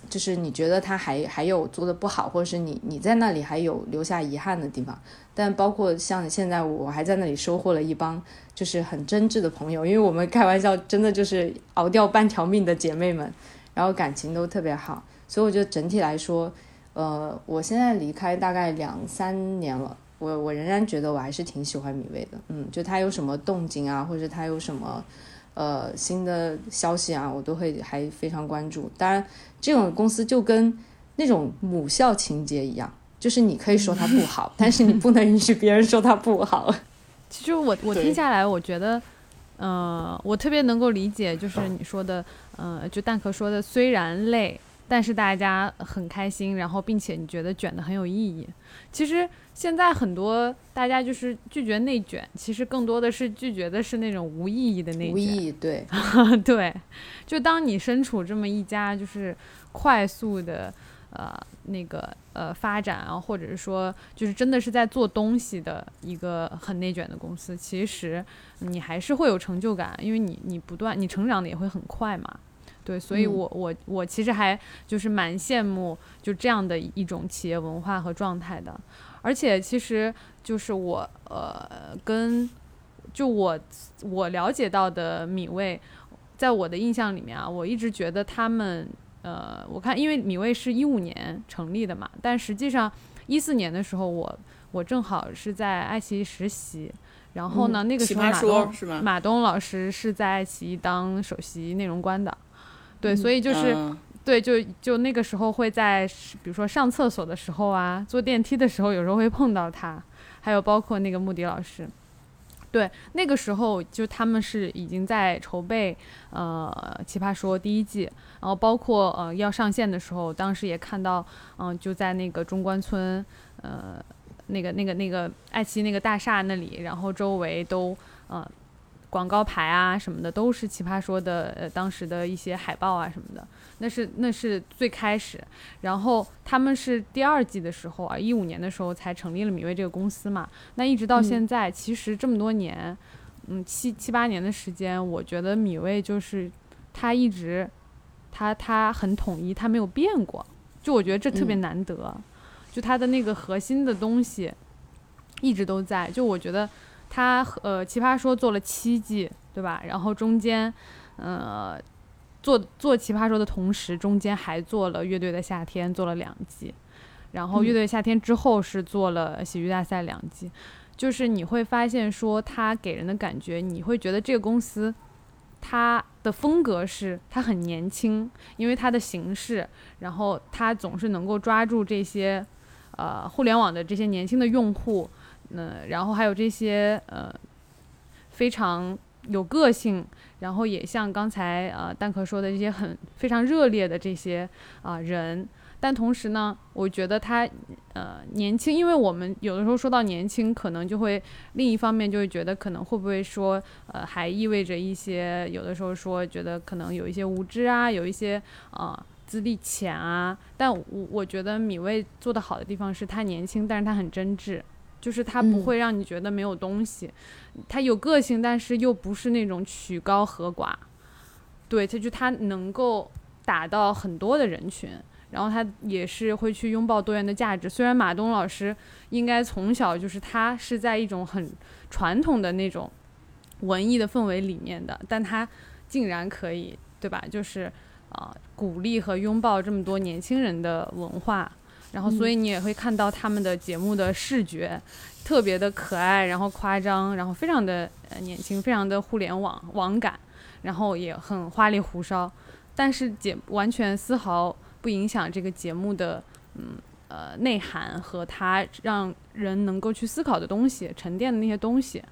就是你觉得他还还有做的不好，或者是你你在那里还有留下遗憾的地方。但包括像现在我还在那里收获了一帮就是很真挚的朋友，因为我们开玩笑，真的就是熬掉半条命的姐妹们，然后感情都特别好，所以我觉得整体来说，呃，我现在离开大概两三年了，我我仍然觉得我还是挺喜欢米味的，嗯，就他有什么动静啊，或者他有什么呃新的消息啊，我都会还非常关注。当然，这种公司就跟那种母校情节一样，就是你可以说它不好，但是你不能允许别人说它不好。其实我我听下来，我觉得，呃，我特别能够理解，就是你说的，呃，就蛋壳说的，虽然累，但是大家很开心，然后并且你觉得卷的很有意义。其实现在很多大家就是拒绝内卷，其实更多的是拒绝的是那种无意义的内卷。无意义，对，对，就当你身处这么一家就是快速的呃那个呃发展啊，或者是说就是真的是在做东西的一个很内卷的公司，其实你还是会有成就感，因为你你不断你成长的也会很快嘛。对，所以嗯我我我其实还就是蛮羡慕就这样的一种企业文化和状态的，而且其实就是我呃跟就我我了解到的米味，在我的印象里面啊，我一直觉得他们呃，我看因为米味是一五年成立的嘛，但实际上一四年的时候我我正好是在爱奇艺实习。然后呢，那个时候马东是吗？马东老师是在爱奇艺当首席内容官的，对，所以就是、嗯对，就就那个时候会在，比如说上厕所的时候啊，坐电梯的时候，有时候会碰到他，还有包括那个穆迪老师。对，那个时候就他们是已经在筹备呃《奇葩说》第一季，然后包括呃要上线的时候，当时也看到，嗯、就在那个中关村，呃，那个那个那个爱奇艺那个大厦那里，然后周围都呃广告牌啊什么的都是《奇葩说的》呃当时的一些海报啊什么的，那是那是最开始，然后他们是第二季的时候啊，一五年的时候才成立了米未这个公司嘛，那一直到现在，其实这么多年，嗯七七八年的时间，我觉得米未就是他一直，他他很统一，他没有变过，就我觉得这特别嗯。难得，就他的那个核心的东西一直都在，就我觉得它呃奇葩说做了七季，对吧？然后中间呃做做奇葩说的同时，中间还做了乐队的夏天，做了两季，然后乐队夏天之后是做了喜剧大赛两季，就是你会发现说他给人的感觉，你会觉得这个公司。它的风格是它很年轻，因为它的形式，然后它总是能够抓住这些，呃，互联网的这些年轻的用户，嗯、然后还有这些呃非常有个性，然后也像刚才呃蛋壳说的这些很非常热烈的这些啊、人，但同时呢，我觉得他呃年轻，因为我们有的时候说到年轻，可能就会另一方面就会觉得可能会不会说呃还意味着一些有的时候说觉得可能有一些无知啊，有一些啊。资历浅啊，但我我觉得米未做的好的地方是他年轻，但是他很真挚，就是他不嗯会让你觉得没有东西，他有个性，但是又不是那种曲高和寡，对，他就他能够打到很多的人群，然后他也是会去拥抱多元的价值。虽然马东老师应该从小就是他是在一种很传统的那种文艺的氛围里面的，但他竟然可以，对吧？就是啊、呃鼓励和拥抱这么多年轻人的文化。然后，所以你也会看到他们的节目的视觉特别的可爱，然后夸张，然后非常的呃年轻，非常的互联网网感，然后也很花里胡哨，但是节完全丝毫不影响这个节目的嗯呃内涵和它让人能够去思考的东西，沉淀的那些东西。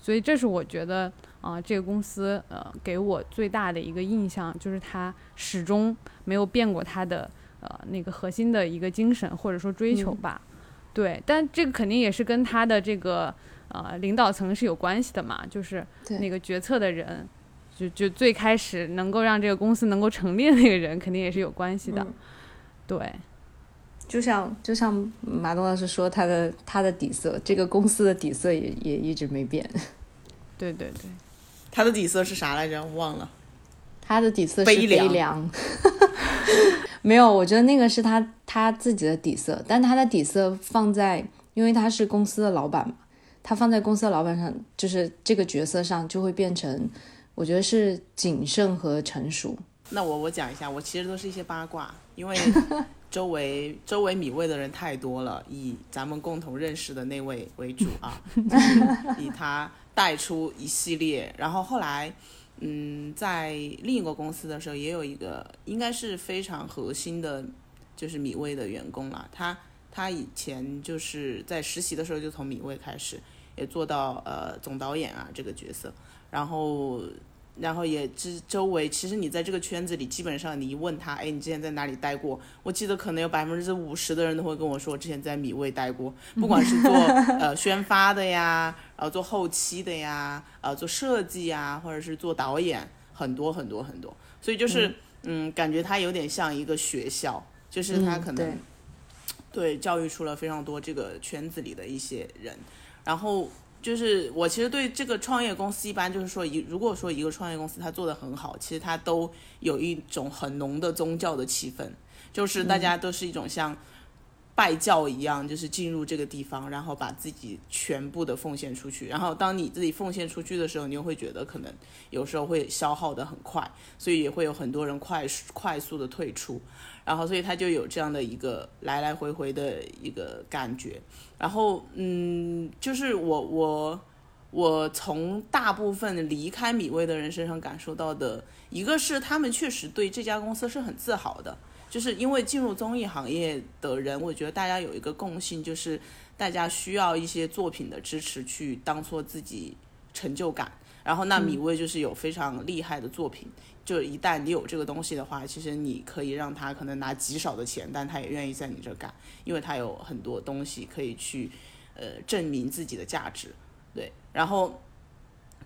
所以这是我觉得啊、这个公司呃给我最大的一个印象，就是它始终没有变过它的呃那个核心的一个精神或者说追求吧。对，但这个肯定也是跟他的这个呃领导层是有关系的嘛，就是那个决策的人，就就最开始能够让这个公司能够成立的那个人，肯定也是有关系的。嗯对，就像就像马东老师说，他的他的底色，这个公司的底色也也一直没变。对对对，他的底色是啥来着？我忘了。他的底色是悲凉悲凉，没有，我觉得那个是他他自己的底色，但他的底色放在，因为他是公司的老板嘛，他放在公司的老板上，就是这个角色上就会变成，我觉得是谨慎和成熟。那我我讲一下，我其实都是一些八卦，因为 周围周围米味的人太多了，以咱们共同认识的那位为主啊，就是以他带出一系列，然后后来。嗯，在另一个公司的时候，也有一个应该是非常核心的，就是米味的员工了。他他以前就是在实习的时候就从米味开始，也做到呃总导演啊这个角色，然后然后也知周围，其实你在这个圈子里，基本上你一问他，哎，你之前在哪里待过？我记得可能有百分之五十的人都会跟我说，之前在米味待过，不管是做呃宣发的呀，然后做后期的呀，呃做设计呀，或者是做导演，很多很多很多。所以就是嗯感觉他有点像一个学校，就是他嗯可能、对对教育出了非常多这个圈子里的一些人，然后就是我其实对这个创业公司一般就是说一如果说一个创业公司它做的很好，其实它都有一种很浓的宗教的气氛，就是大家都是一种像拜教一样，就是进入这个地方，然后把自己全部的奉献出去。然后当你自己奉献出去的时候，你又会觉得可能有时候会消耗的很快，所以也会有很多人快速快速的退出。然后所以他就有这样的一个来来回回的一个感觉。然后嗯，就是我我我从大部分离开米味的人身上感受到的，一个是他们确实对这家公司是很自豪的。就是因为进入综艺行业的人，我觉得大家有一个共性，就是大家需要一些作品的支持去当做自己成就感。然后那米未就是有非常厉害的作品，就一旦你有这个东西的话，其实你可以让他可能拿极少的钱，但他也愿意在你这干，因为他有很多东西可以去呃证明自己的价值。对，然后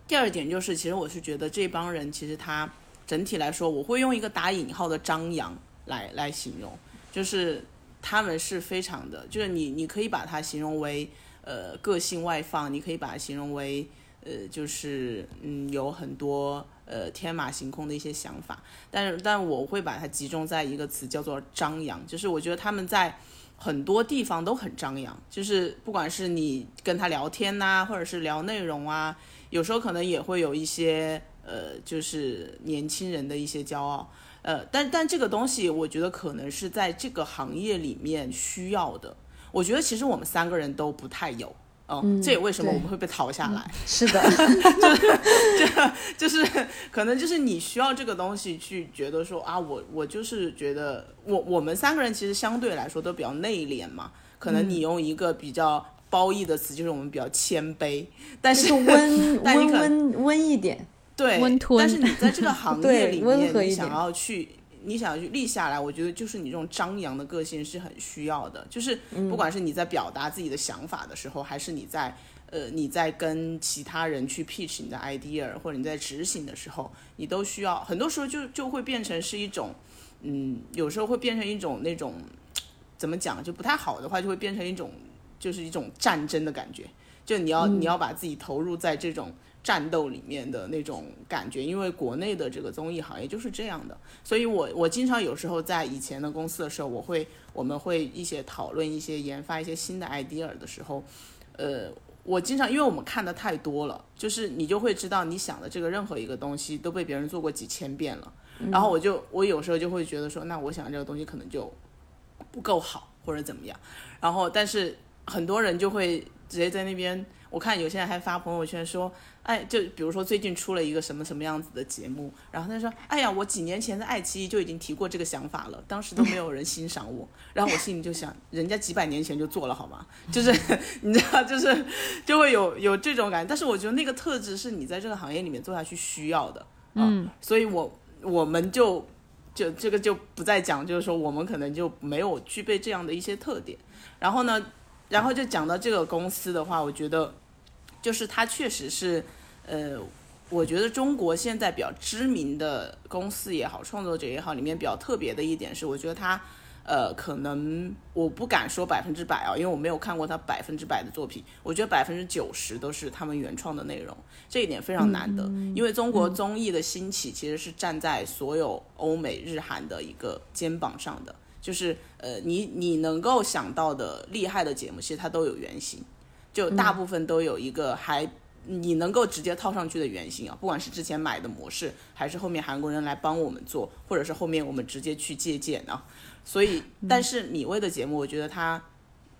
第二点就是，其实我是觉得这帮人其实他整体来说，我会用一个打引号的张扬。来来形容，就是他们是非常的，就是你你可以把它形容为呃个性外放，你可以把它形容为呃就是嗯有很多呃天马行空的一些想法，但是但我会把它集中在一个词叫做张扬，就是我觉得他们在很多地方都很张扬，就是不管是你跟他聊天呐，或者是聊内容啊，有时候可能也会有一些呃就是年轻人的一些骄傲。呃，但但这个东西，我觉得可能是在这个行业里面需要的。我觉得其实我们三个人都不太有，嗯，这也为什么我们会被淘下来。是的，就就是可能就是你需要这个东西去觉得说啊，我我就是觉得我我们三个人其实相对来说都比较内敛嘛。可能你用一个比较褒义的词，就是我们比较谦卑，但是温温温温一点。对，温吞。但是你在这个行 业里面，你想要去，你想要去立下来，我觉得就是你这种张扬的个性是很需要的。就是不管是你在表达自己的想法的时候，还是你在呃你在跟其他人去 pitch 你的 idea，或者你在执行的时候，你都需要。很多时候就就会变成是一种，嗯，有时候会变成一种那种怎么讲就不太好的话，就会变成一种就是一种战争的感觉。就你要你要把自己投入在这种。战斗里面的那种感觉，因为国内的这个综艺行业就是这样的，所以我我经常有时候在以前的公司的时候，我会我们会一些讨论一些研发一些新的 idea 的时候，呃，我经常因为我们看的太多了，就是你就会知道你想的这个任何一个东西都被别人做过几千遍了，然后我就我有时候就会觉得说，那我想这个东西可能就不够好或者怎么样，然后但是很多人就会直接在那边，我看有些人还发朋友圈说。哎，就比如说最近出了一个什么什么样子的节目，然后他说：“哎呀，我几年前在爱奇艺就已经提过这个想法了，当时都没有人欣赏我。”然后我心里就想，人家几百年前就做了好吗？就是你知道，就是就会有有这种感觉。但是我觉得那个特质是你在这个行业里面做下去需要的，嗯，所以我我们就就这个就不再讲，就是说我们可能就没有具备这样的一些特点。然后呢，然后就讲到这个公司的话，我觉得。就是它确实是，呃，我觉得中国现在比较知名的公司也好，创作者也好，里面比较特别的一点是，我觉得它，呃，可能我不敢说百分之百啊，因为我没有看过他百分之百的作品，我觉得百分之九十都是他们原创的内容，这一点非常难得，因为中国综艺的兴起其实是站在所有欧美日韩的一个肩膀上的，就是呃，你你能够想到的厉害的节目，其实它都有原型。就大部分都有一个还你能够直接套上去的原型啊，不管是之前买的模式，还是后面韩国人来帮我们做，或者是后面我们直接去借鉴啊。所以，但是米味的节目，我觉得它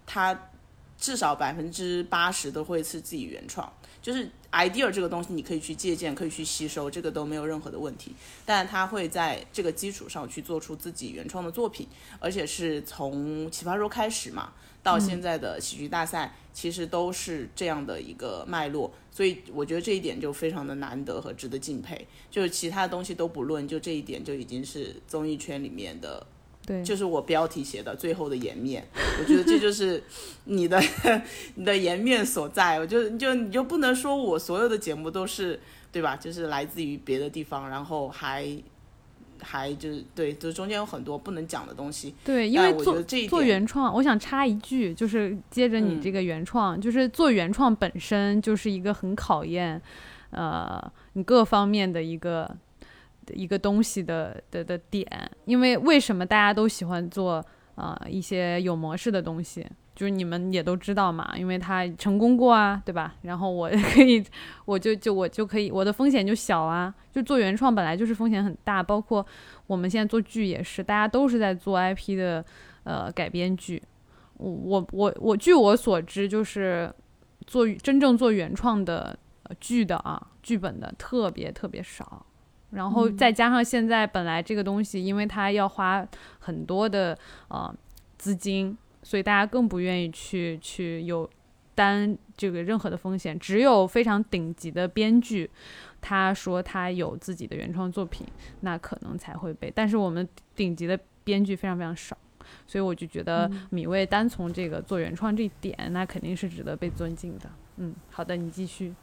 它至少百分之八十都会是自己原创，就是 idea 这个东西你可以去借鉴，可以去吸收，这个都没有任何的问题。但他会在这个基础上去做出自己原创的作品，而且是从奇葩说开始嘛。到现在的喜剧大赛，其实都是这样的一个脉络，所以我觉得这一点就非常的难得和值得敬佩。就是其他的东西都不论，就这一点就已经是综艺圈里面的，对，就是我标题写的最后的颜面。我觉得这就是你的 你的颜面所在。我就就你就不能说我所有的节目都是对吧？就是来自于别的地方，然后还还就是对，就中间有很多不能讲的东西。对，因但我觉为做做得这一点原创，我想插一句，就是接着你嗯这个原创，就是做原创本身就是一个很考验，呃，你各方面的一个一个东西的的的点。因为为什么大家都喜欢做呃一些有模式的东西？就是你们也都知道嘛，因为它成功过啊，对吧？然后我可以，我就就我就可以，我的风险就小啊。就做原创本来就是风险很大，包括我们现在做剧也是，大家都是在做 IP 的呃改编剧。我我我我据我所知，就是做真正做原创的、剧的啊，剧本的特别特别少。然后再加上现在本来这个东西，因为它要花很多的呃资金，所以大家更不愿意去去有担这个任何的风险。只有非常顶级的编剧，他说他有自己的原创作品，那可能才会被。但是我们顶级的编剧非常非常少，所以我就觉得米未单从这个做原创这一点，那肯定是值得被尊敬的。嗯，好的，你继续。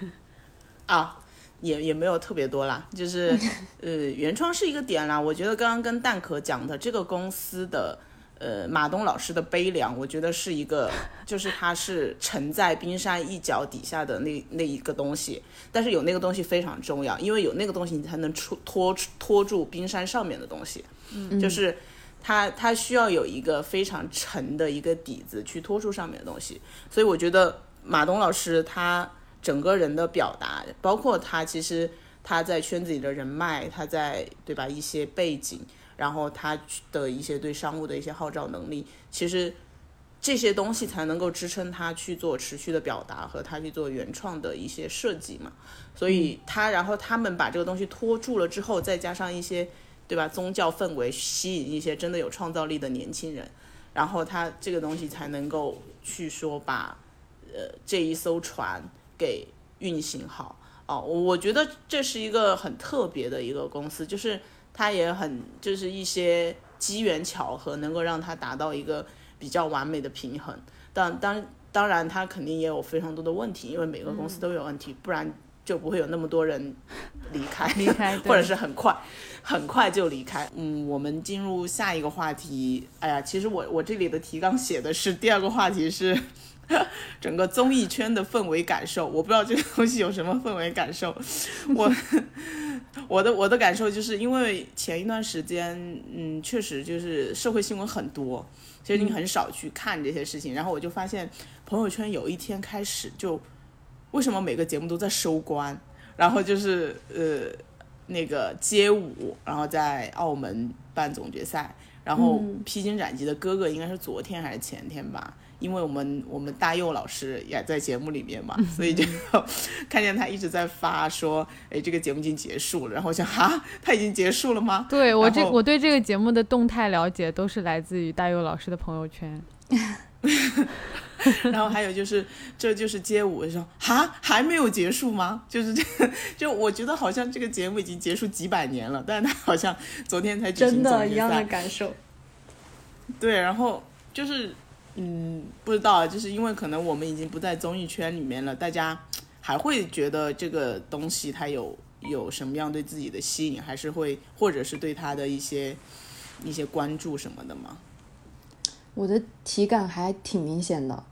啊，也也没有特别多啦，就是呃，原创是一个点啦。我觉得刚刚跟蛋壳讲的这个公司的呃马东老师的悲凉，我觉得是一个，就是他是沉在冰山一角底下的那那一个东西，但是有那个东西非常重要，因为有那个东西你才能出拖拖住冰山上面的东西，嗯，就是。他他需要有一个非常沉的一个底子去拖住上面的东西，所以我觉得马东老师他整个人的表达，包括他其实他在圈子里的人脉，他在对吧一些背景，然后他的一些对商务的一些号召能力，其实这些东西才能够支撑他去做持续的表达和他去做原创的一些设计嘛。所以他然后他们把这个东西拖住了之后，再加上一些对吧宗教氛围，吸引一些真的有创造力的年轻人，然后他这个东西才能够去说把呃这一艘船。给运行好哦，我觉得这是一个很特别的一个公司，就是它也很就是一些机缘巧合能够让它达到一个比较完美的平衡。但当当然，它肯定也有非常多的问题，因为每个公司都有问题，不然就不会有那么多人离开，离开或者是很快很快就离开。嗯，我们进入下一个话题。哎呀，其实我我这里的提纲写的是第二个话题是。整个综艺圈的氛围感受，我不知道这个东西有什么氛围感受。我我的我的感受就是因为前一段时间，嗯，确实就是社会新闻很多，其实你很少去看这些事情。然后我就发现朋友圈有一天开始就，为什么每个节目都在收官？然后就是呃那个街舞，然后在澳门办总决赛，然后披荆斩棘的哥哥应该是昨天还是前天吧。因为我们我们大佑老师也在节目里面嘛，所以就 看见他一直在发说，哎，这个节目已经结束了。然后我想，哈，他已经结束了吗？对我这我对这个节目的动态了解都是来自于大佑老师的朋友圈。然后还有就是，这就是街舞，说哈还没有结束吗？就是这个，就我觉得好像这个节目已经结束几百年了，但是他好像昨天才真的一样的。感受。对，然后就是，嗯，不知道啊，就是因为可能我们已经不在综艺圈里面了，大家 还会觉得这个东西它有有什么样对自己的吸引，还是会或者是对它的一些一些关注什么的吗？我的体感还挺明显的，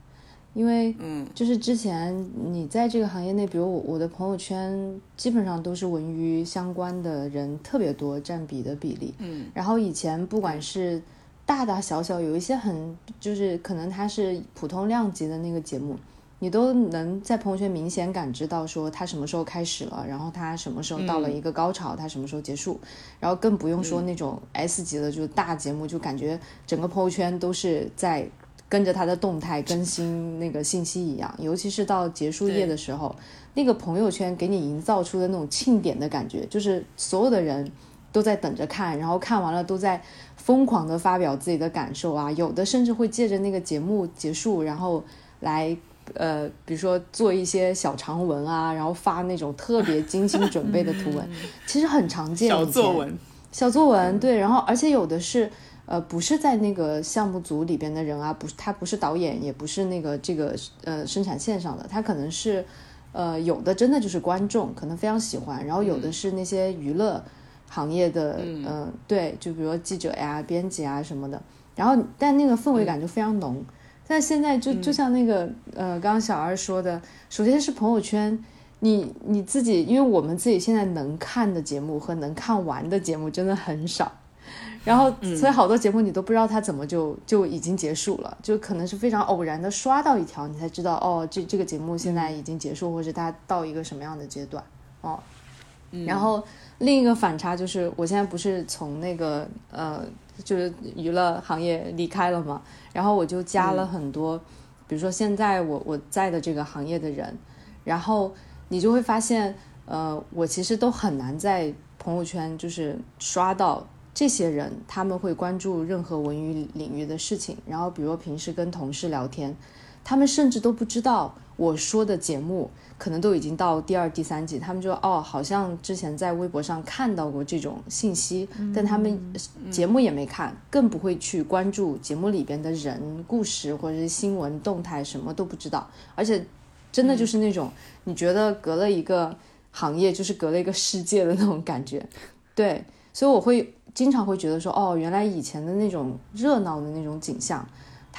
因为嗯就是之前你在这个行业内，比如我我的朋友圈基本上都是文娱相关的人特别多，占比的比例。嗯然后以前不管是大大小小，有一些很就是可能它是普通量级的那个节目，你都能在朋友圈明显感知到说它什么时候开始了，然后它什么时候到了一个高潮，它什么时候结束，然后更不用说那种 S 级的，就是大节目，就感觉整个朋友圈都是在。跟着它的动态更新那个信息一样，尤其是到结束夜的时候，那个朋友圈给你营造出的那种庆典的感觉，就是所有的人都在等着看，然后看完了都在疯狂的发表自己的感受啊，有的甚至会借着那个节目结束，然后来呃，比如说做一些小长文啊，然后发那种特别精心准备的图文，其实很常见。小作文，小作文，对，然后而且有的是，呃，不是在那个项目组里边的人啊，不是他不是导演，也不是那个这个呃生产线上的，他可能是，呃，有的真的就是观众，可能非常喜欢，然后有的是那些娱乐行业的，嗯、对，就比如说记者呀、编辑啊什么的。然后，但那个氛围感就非常浓。但现在就就像那个呃，刚刚小二说的，首先是朋友圈，你你自己，因为我们自己现在能看的节目和能看完的节目真的很少，然后所以好多节目你都不知道它怎么就就已经结束了，就可能是非常偶然的刷到一条，你才知道哦，这这个节目现在已经结束，或者它到一个什么样的阶段。哦。然后另一个反差就是，我现在不是从那个呃，就是娱乐行业离开了嘛，然后我就加了很多，比如说现在我我在的这个行业的人，然后你就会发现，呃，我其实都很难在朋友圈就是刷到这些人，他们会关注任何文娱领域的事情，然后比如平时跟同事聊天，他们甚至都不知道我说的节目可能都已经到第二、第三集，他们就哦，好像之前在微博上看到过这种信息，但他们节目也没看，更不会去关注节目里边的人、故事或者是新闻动态，什么都不知道，而且真的就是那种、你觉得隔了一个行业，就是隔了一个世界的那种感觉，对，所以我会经常会觉得说，哦，原来以前的那种热闹的那种景象。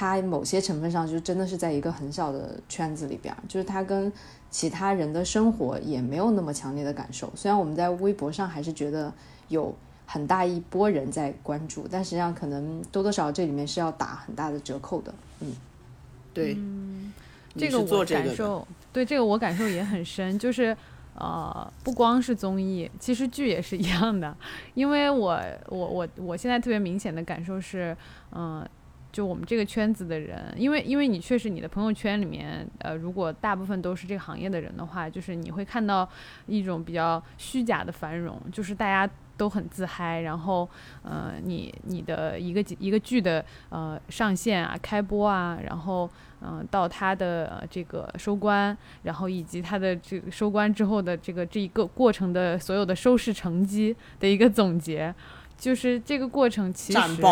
它某些成分上就真的是在一个很小的圈子里边，就是它跟其他人的生活也没有那么强烈的感受。虽然我们在微博上还是觉得有很大一波人在关注，但实际上可能多多少少这里面是要打很大的折扣的。嗯，对，这个我感受，对这个我感受也很深，就是呃，不光是综艺，其实剧也是一样的。因为我我我我现在特别明显的感受是，嗯、就我们这个圈子的人，因为因为你确实你的朋友圈里面，呃，如果大部分都是这个行业的人的话，就是你会看到一种比较虚假的繁荣，就是大家都很自嗨，然后呃，你你的一个一个剧的呃上线啊、开播啊，然后嗯、到它的、这个收官，然后以及它的这个收官之后的这个这一个过程的所有的收视成绩的一个总结，就是这个过程其实，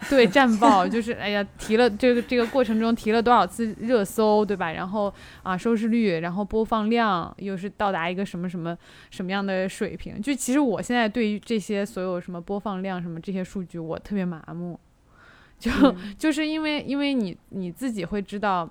对战报，就是哎呀，提了这个这个过程中提了多少次热搜，对吧？然后啊，收视率，然后播放量又是到达一个什么什么什么样的水平？就其实我现在对于这些所有什么播放量什么这些数据，我特别麻木，就、就是因为因为你你自己会知道。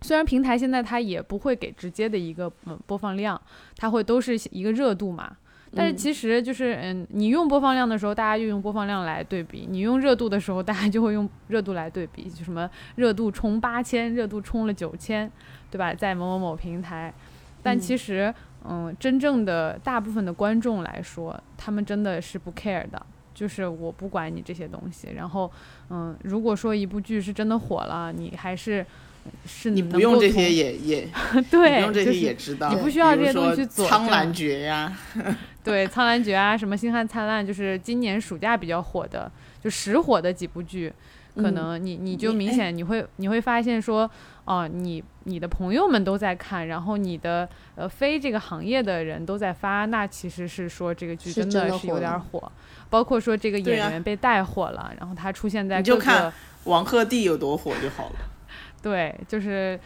虽然平台现在它也不会给直接的一个嗯播放量，它会都是一个热度嘛，但是其实就是，嗯，你用播放量的时候，大家就用播放量来对比；你用热度的时候，大家就会用热度来对比。就什么热度冲八千，热度冲了九千，对吧？在某某某平台，但其实，嗯，真正的大部分的观众来说，他们真的是不 care 的。就是我不管你这些东西，然后，嗯，如果说一部剧是真的火了，你还是是 你不用这些也也，对，不用这些也知道，你不需要这些东西去佐证苍兰诀呀，对，《苍兰诀》啊，什么《星汉灿烂》，就是今年暑假比较火的，就实火的几部剧，可嗯能你你就明显你会你会发现说，哦、你你的朋友们都在看，然后你的呃非这个行业的人都在发，那其实是说这个剧真真的是有点儿火，包括说这个演员被带火了，然后他出现在各你就看个王鹤棣有多火就好了。对，就是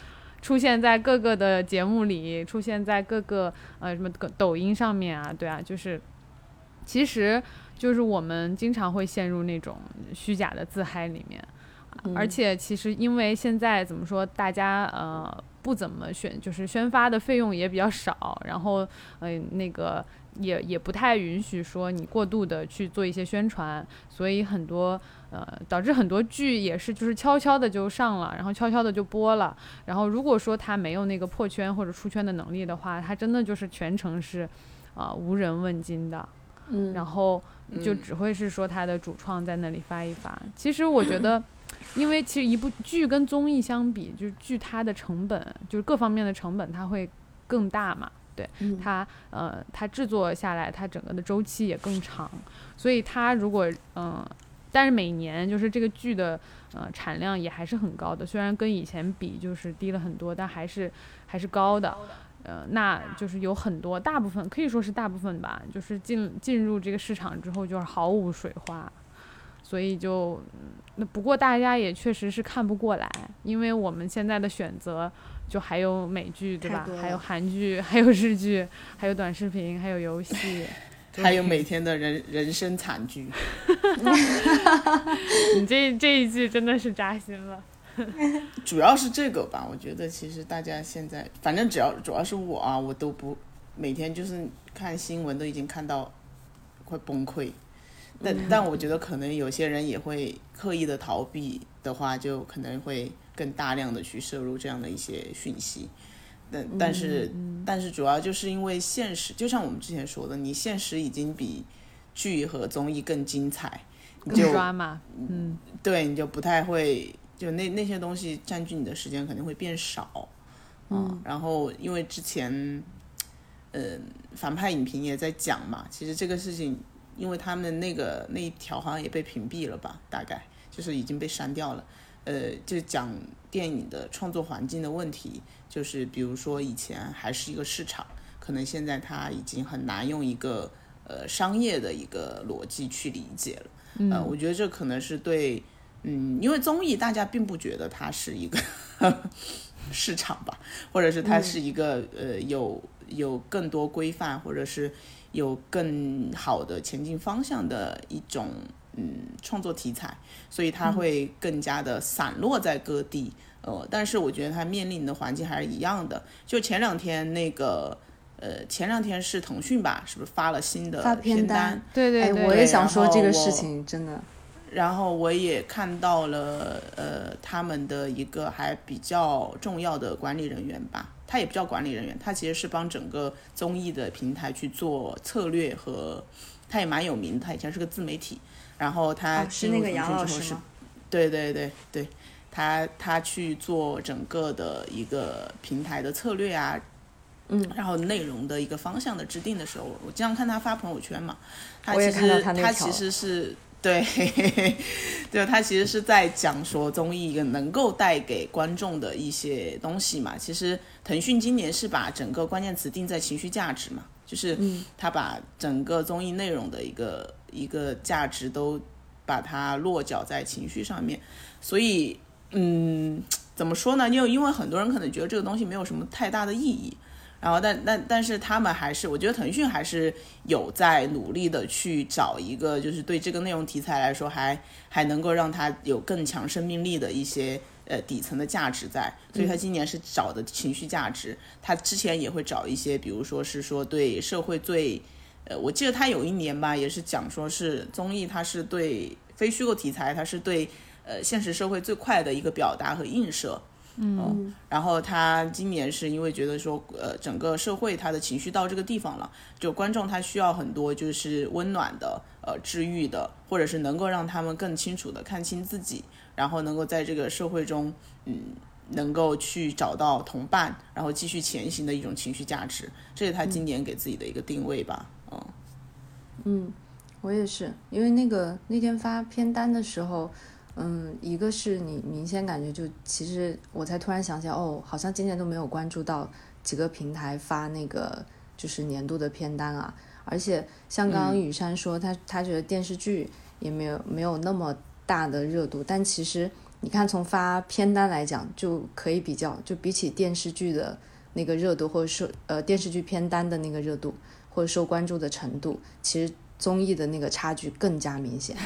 出现在各个的节目里，出现在各个呃什么抖抖音上面啊，对啊，就是其实就是我们经常会陷入那种虚假的自嗨里面，而且其实因为现在怎么说，大家呃不怎么选，就是宣发的费用也比较少，然后呃那个。也也不太允许说你过度的去做一些宣传，所以很多呃导致很多剧也是就是悄悄的就上了，然后悄悄的就播了。然后如果说他没有那个破圈或者出圈的能力的话，他真的就是全程是啊、呃无人问津的。嗯，然后就只会是说他的主创在那里发一发。其实我觉得，因为其实一部剧跟综艺相比，就是剧它的成本，就是各方面的成本，它会更大嘛。对嗯它，呃，它制作下来，它整个的周期也更长，所以它如果，嗯、但是每年就是这个剧的，呃，产量也还是很高的，虽然跟以前比就是低了很多，但还是还是高的。呃，那就是有很多，大部分可以说是大部分吧，就是进进入这个市场之后就是毫无水花，所以就，嗯那不过大家也确实是看不过来，因为我们现在的选择就还有美剧对吧？还有韩剧，还有日剧，还有短视频，还有游戏，还有每天的人 人生惨剧。你这这一句真的是扎心了。主要是这个吧，我觉得其实大家现在，反正只要主要是我啊，我都不每天就是看新闻都已经看到快崩溃。但但我觉得可能有些人也会刻意的逃避的话，就可能会更大量的去摄入这样的一些讯息。但但是但是主要就是因为现实，就像我们之前说的，你现实已经比剧和综艺更精彩，你就抓嘛，嗯，对，你就不太会，就那那些东西占据你的时间肯定会变少，嗯，然后因为之前，呃，反派影评也在讲嘛，其实这个事情，因为他们那个那一条好像也被屏蔽了吧，大概就是已经被删掉了，呃，就讲电影的创作环境的问题，就是比如说以前还是一个市场，可能现在它已经很难用一个呃商业的一个逻辑去理解了。呃，我觉得这可能是对，嗯，因为综艺大家并不觉得它是一个 市场吧，或者是它是一个、呃有有更多规范，或者是有更好的前进方向的一种嗯创作题材，所以它会更加的散落在各地。呃，但是我觉得它面临的环境还是一样的。就前两天那个，呃，前两天是腾讯吧，是不是发了新的片单对对对，我也想说这个事情，真的，然后我也看到了，呃，他们的一个还比较重要的管理人员吧，他也不叫管理人员，他其实是帮整个综艺的平台去做策略和，他也蛮有名的，他以前是个自媒体，然后他哦，是那个杨老师吗？对对对对，他他去做整个的一个平台的策略啊，嗯，然后内容的一个方向的制定的时候，我经常看他发朋友圈嘛，他其实他他其实是对，对，他其实是在讲说综艺一个能够带给观众的一些东西嘛。其实腾讯今年是把整个关键词定在情绪价值嘛，就是他把整个综艺内容的一个一个价值都把它落脚在情绪上面，所以嗯，怎么说呢？因为因为很多人可能觉得这个东西没有什么太大的意义，然后但但但是他们还是，我觉得腾讯还是有在努力的去找一个，就是对这个内容题材来说还还能够让它有更强生命力的一些呃底层的价值在，所以他今年是找的情绪价值，他之前也会找一些，比如说是说对社会最。呃，我记得他有一年吧，也是讲说是综艺，它是对非虚构题材，它是对呃现实社会最快的一个表达和映射。嗯，然后他今年是因为觉得说，呃，整个社会他的情绪到这个地方了，就观众他需要很多就是温暖的、呃治愈的，或者是能够让他们更清楚的看清自己，然后能够在这个社会中，嗯，能够去找到同伴，然后继续前行的一种情绪价值，这是他今年给自己的一个定位吧。我也是，因为那个那天发片单的时候，嗯，一个是你明显感觉就，其实我才突然想起来，哦，好像今年都没有关注到几个平台发那个就是年度的片单啊，而且像刚刚雨山说，他他觉得电视剧也没有没有那么大的热度，但其实你看从发片单来讲，就可以比较，就比起电视剧的那个热度，或者说呃电视剧片单的那个热度或者受关注的程度，其实综艺的那个差距更加明显，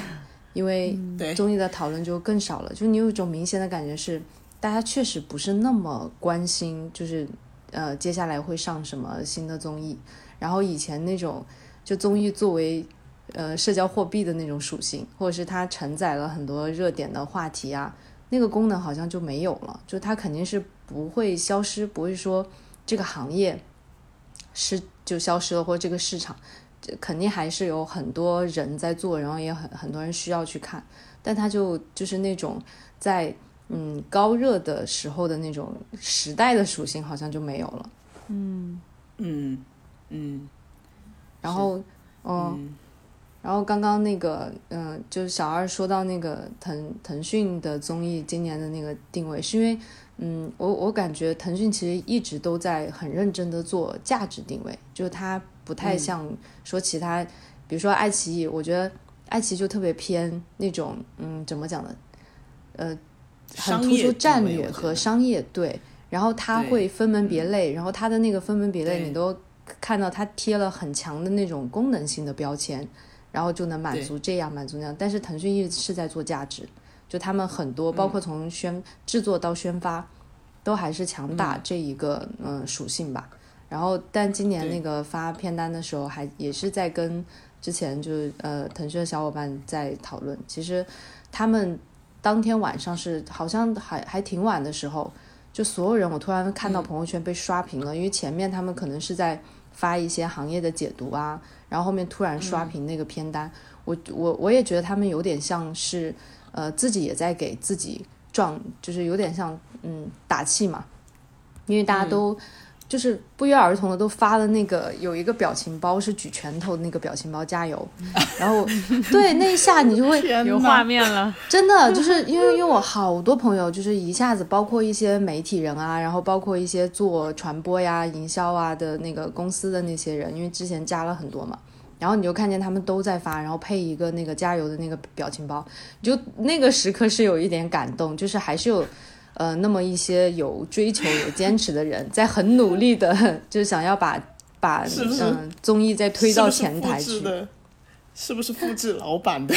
因为对。综艺的讨论就更少了，就你有一种明显的感觉是，大家确实不是那么关心，就是呃接下来会上什么新的综艺，然后以前那种就综艺作为呃社交货币的那种属性，或者是它承载了很多热点的话题啊，那个功能好像就没有了，就它肯定是不会消失，不会说这个行业是就消失了，或者这个市场。这肯定还是有很多人在做，然后也很很多人需要去看，但它就就是那种在嗯高热的时候的那种时代的属性好像就没有了。嗯嗯嗯然后，嗯，嗯然后刚刚那个，嗯、就是小二说到那个腾腾讯的综艺今年的那个定位，是因为，嗯，我我感觉腾讯其实一直都在很认真的做价值定位，就是它不太像说其他，比如说爱奇艺，我觉得爱奇艺就特别偏那种，嗯，怎么讲呢？呃，很突出战略和商业对，然后它会分门别类，然后它的那个分门别类你都看到它贴了很强的那种功能性的标签，然后就能满足这样满足那样。但是腾讯一直是在做价值，就他们很多包括从宣制作到宣发，都还是强打这一个嗯、属性吧。然后，但今年那个发片单的时候，还也是在跟之前就是呃腾讯的小伙伴在讨论。其实他们当天晚上是好像还还挺晚的时候，就所有人我突然看到朋友圈被刷屏了，因为前面他们可能是在发一些行业的解读啊，然后后面突然刷屏那个片单，我我我也觉得他们有点像是呃自己也在给自己壮，就是有点像嗯打气嘛，因为大家都。就是不约而同的都发了那个有一个表情包是举拳头的那个表情包加油，然后对那一下你就会天有画面了，真的就是因为因为我好多朋友就是一下子包括一些媒体人啊，然后包括一些做传播呀、营销啊的那个公司的那些人，因为之前加了很多嘛，然后你就看见他们都在发，然后配一个那个加油的那个表情包，就那个时刻是有一点感动，就是还是有。呃，那么一些有追求、有坚持的人，在很努力的，就是想要把把嗯综艺再推到前台去。是不是复制老板的？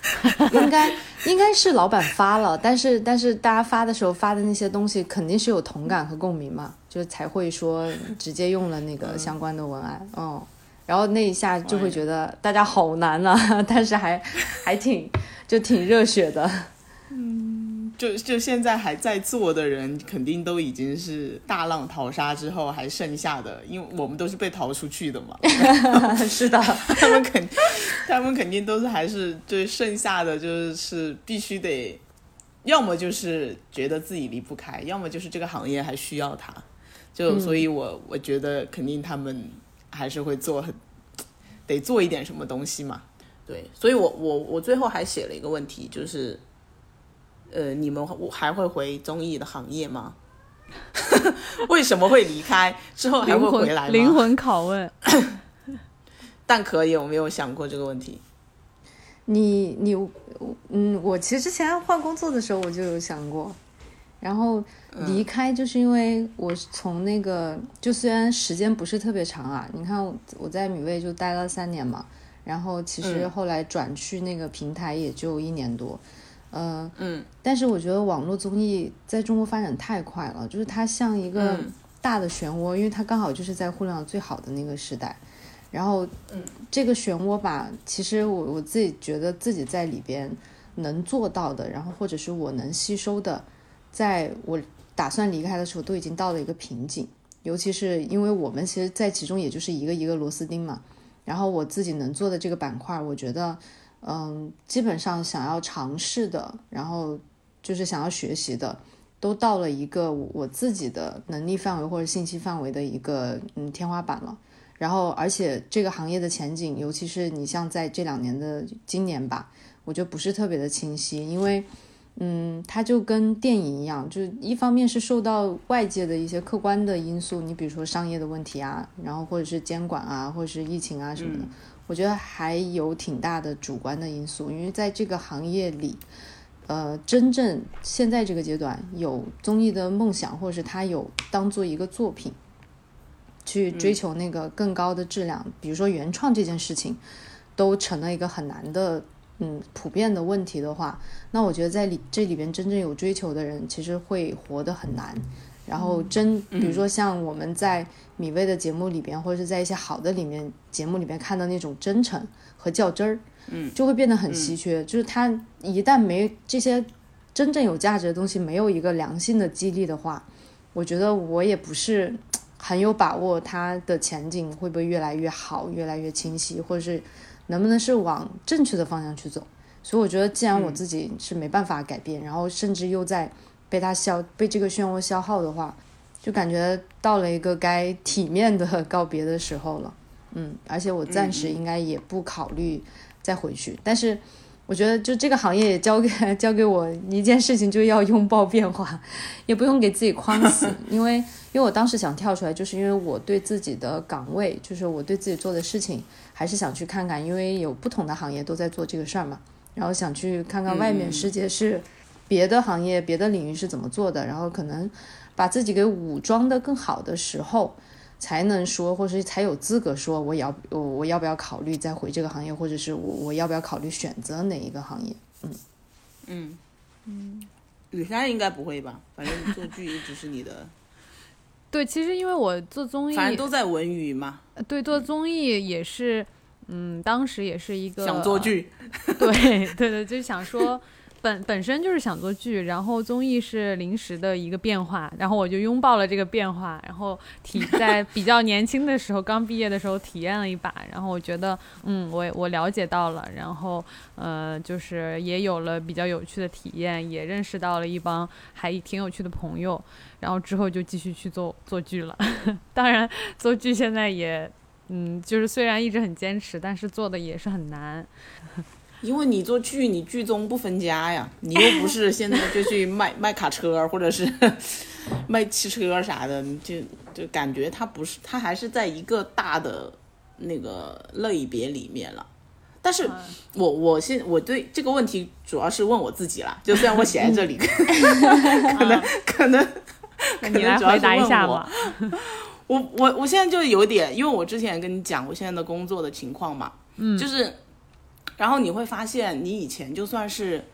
应该应该是老板发了，但是但是大家发的时候发的那些东西肯定是有同感和共鸣嘛，就才会说直接用了那个相关的文案，嗯，然后那一下就会觉得大家好难啊，但是还还挺就挺热血的，嗯就就现在还在做的人，肯定都已经是大浪淘沙之后还剩下的，因为我们都是被淘出去的嘛。是的，他们肯，他们肯定都是还是就是剩下的，就是必须得，要么就是觉得自己离不开，要么就是这个行业还需要他。就所以我，我觉得肯定他们还是会做很，得做一点什么东西嘛。对，所以我我我最后还写了一个问题，就是，呃，你们我还会回综艺的行业吗？为什么会离开？之后还会回来吗？魂灵魂拷问，但可以，有没有想过这个问题？你你嗯，我其实之前换工作的时候我就有想过，然后离开就是因为我从那个就虽然时间不是特别长啊，你看我我在米味就待了三年嘛，然后其实嗯。后来转去那个平台也就一年多，呃嗯，但是我觉得网络综艺在中国发展太快了，就是它像一个嗯。大的漩涡，因为它刚好就是在互联网最好的那个时代。然后，这个漩涡吧，其实我我自己觉得自己在里边能做到的，然后或者是我能吸收的，在我打算离开的时候，都已经到了一个瓶颈。尤其是因为我们其实，在其中也就是一个一个螺丝钉嘛。然后我自己能做的这个板块，我觉得，嗯，基本上想要尝试的，然后就是想要学习的，都到了一个我自己的能力范围或者信息范围的一个嗯天花板了。然后，而且这个行业的前景，尤其是你像在这两年的今年吧，我觉得不是特别的清晰，因为，嗯，它就跟电影一样，就是一方面是受到外界的一些客观的因素，你比如说商业的问题啊，然后或者是监管啊，或者是疫情啊什么的，我觉得还有挺大的主观的因素，因为在这个行业里。呃，真正现在这个阶段有综艺的梦想，或者是他有当做一个作品，去追求那个更高的质量，比如说原创这件事情，都成了一个很难的，嗯，普遍的问题的话，那我觉得在里这里边真正有追求的人，其实会活得很难。然后真，比如说像我们在米未的节目里边，或者是在一些好的里面节目里边看到那种真诚和较真儿，嗯，就会变得很稀缺。就是他一旦没这些真正有价值的东西，没有一个良性的激励的话，我觉得我也不是很有把握，它的前景会不会越来越好，越来越清晰，或者是能不能是往正确的方向去走。所以我觉得，既然我自己是没办法改变，然后甚至又在被它消被这个漩涡消耗的话，就感觉到了一个该体面的 告别的时候了。嗯，而且我暂时应该也不考虑再回去，但是。我觉得就这个行业也教给 教给我一件事情，就要拥抱变化，也不用给自己框死，因为因为我当时想跳出来，就是因为我对自己的岗位，就是我对自己做的事情，还是想去看看，因为有不同的行业都在做这个事儿嘛，然后想去看看外面世界是别的行业、别的领域是怎么做的，然后可能把自己给武装的更好的时候，才能说，或是才有资格说我要我我要不要考虑再回这个行业，或者是我我要不要考虑选择哪一个行业？嗯嗯嗯雨山应该不会吧？反正做剧一直是你的，对，其实因为我做综艺，反正都在文娱嘛，对做综艺也是，嗯，当时也是一个想做，剧，对对对，就想说。本本身就是想做剧，然后综艺是临时的一个变化，然后我就拥抱了这个变化，然后体 在比较年轻的时候，刚毕业的时候体验了一把，然后我觉得，嗯，我我了解到了，然后呃，就是也有了比较有趣的体验，也认识到了一帮还挺有趣的朋友，然后之后就继续去做做剧了。当然，做剧现在也，嗯，就是虽然一直很坚持，但是做的也是很难。因为你做剧，你剧中不分家呀，你又不是现在就去卖卖卡车或者是 卖汽车啥的，就就感觉它不是，它还是在一个大的那个类别里面了。但是我我现我对这个问题主要是问我自己啦，就虽然我写在这里，可能可能可你来能主要是回答一问我。我我我现在就有点，因为我之前也跟你讲我现在的工作的情况嘛，嗯，就是，然后你会发现，你以前就算是，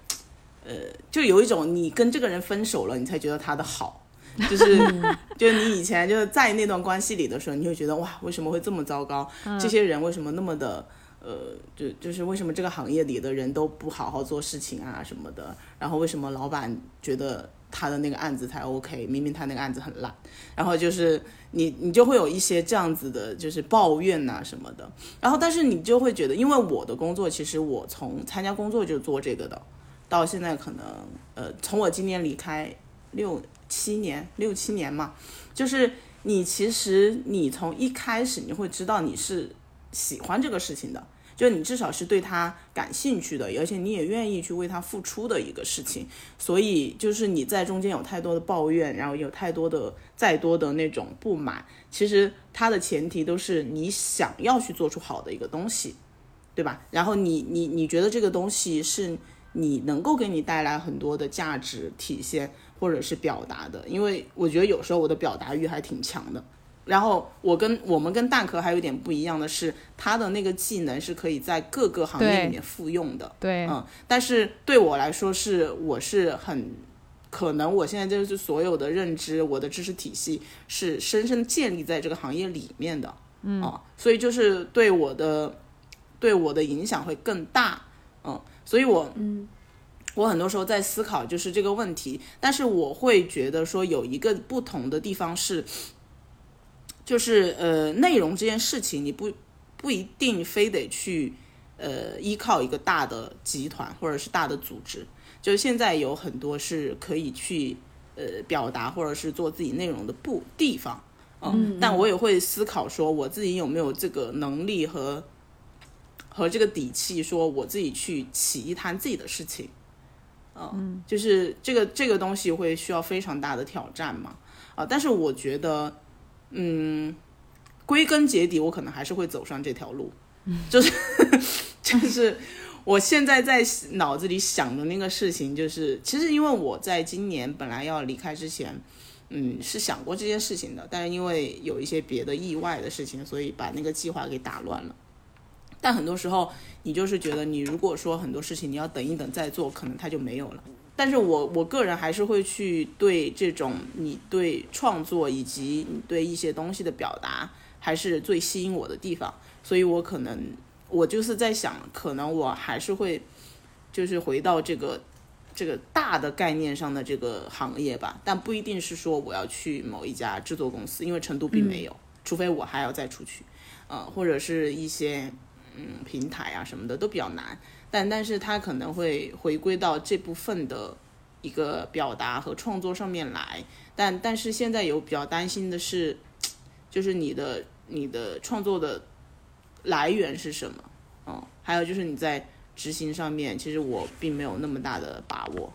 呃，就有一种你跟这个人分手了，你才觉得他的好，就是，就是你以前就是在那段关系里的时候，你会觉得哇，为什么会这么糟糕？这些人为什么那么的？呃，就就是为什么这个行业里的人都不好好做事情啊什么的，然后为什么老板觉得他的那个案子才 OK，明明他那个案子很烂，然后就是你你就会有一些这样子的，就是抱怨呐、什么的，然后但是你就会觉得，因为我的工作其实我从参加工作就做这个的，到现在可能呃，从我今年离开六七年六七年嘛，就是你其实你从一开始你会知道你是喜欢这个事情的。就你至少是对他感兴趣的，而且你也愿意去为他付出的一个事情，所以就是你在中间有太多的抱怨，然后有太多的再多的那种不满，其实它的前提都是你想要去做出好的一个东西，对吧？然后你你你觉得这个东西是你能够给你带来很多的价值体现或者是表达的，因为我觉得有时候我的表达欲还挺强的。然后我跟我们跟蛋壳还有点不一样的是，他的那个技能是可以在各个行业里面复用的。对，嗯，但是对我来说是我是很可能我现在就是所有的认知，我的知识体系是深深建立在这个行业里面的。嗯啊，所以就是对我的对我的影响会更大。嗯，所以我嗯。我很多时候在思考就是这个问题，但是我会觉得说有一个不同的地方是，就是呃，内容这件事情，你不不一定非得去呃依靠一个大的集团或者是大的组织，就是现在有很多是可以去呃表达或者是做自己内容的不地方，嗯，但我也会思考说我自己有没有这个能力和和这个底气，说我自己去起一摊自己的事情，嗯，就是这个这个东西会需要非常大的挑战嘛，啊，但是我觉得。嗯，归根结底，我可能还是会走上这条路，就是 就是我现在在脑子里想的那个事情，就是其实因为我在今年本来要离开之前，嗯，是想过这件事情的，但是因为有一些别的意外的事情，所以把那个计划给打乱了。但很多时候，你就是觉得，你如果说很多事情你要等一等再做，可能它就没有了。但是我我个人还是会去对这种你对创作以及你对一些东西的表达，还是最吸引我的地方。所以我可能我就是在想，可能我还是会就是回到这个这个大的概念上的这个行业吧，但不一定是说我要去某一家制作公司，因为成都并没有，除非我还要再出去，呃，或者是一些嗯平台啊什么的都比较难。但但是他可能会回归到这部分的一个表达和创作上面来，但但是现在有比较担心的是，就是你的你的创作的来源是什么？嗯，还有就是你在执行上面，其实我并没有那么大的把握。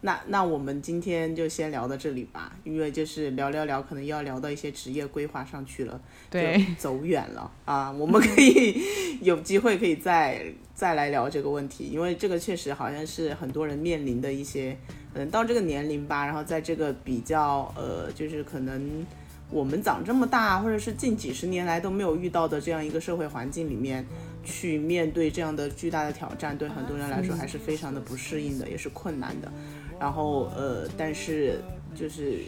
嗯，那那我们今天就先聊到这里吧，因为就是聊聊聊，可能要聊到一些职业规划上去了，对，走远了啊。我们可以 有机会可以再再来聊这个问题，因为这个确实好像是很多人面临的一些，嗯，到这个年龄吧，然后在这个比较呃，就是可能我们长这么大，或者是近几十年来都没有遇到的这样一个社会环境里面，去面对这样的巨大的挑战，对很多人来说还是非常的不适应的，也是困难的。然后呃，但是就是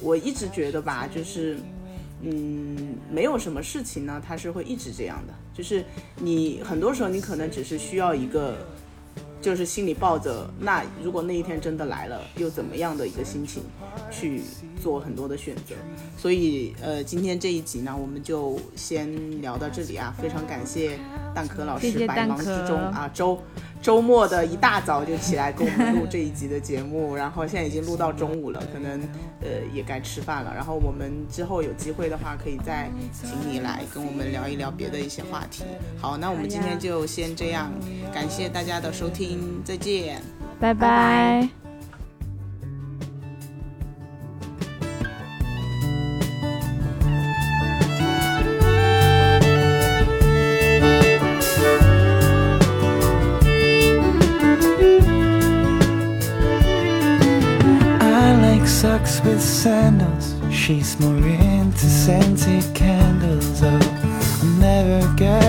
我一直觉得吧，就是嗯，没有什么事情呢，它是会一直这样的。就是你很多时候你可能只是需要一个。就是心里抱着那如果那一天真的来了，又怎么样的一个心情去做很多的选择。所以呃，今天这一集呢，我们就先聊到这里啊。非常感谢蛋壳老师百忙之中啊周。周末的一大早就起来跟我们录这一集的节目，然后现在已经录到中午了，可能呃也该吃饭了。然后我们之后有机会的话，可以再请你来跟我们聊一聊别的一些话题。好，那我们今天就先这样，感谢大家的收听，再见，拜拜。With sandals. She's more into scented candles. Oh, I'll never get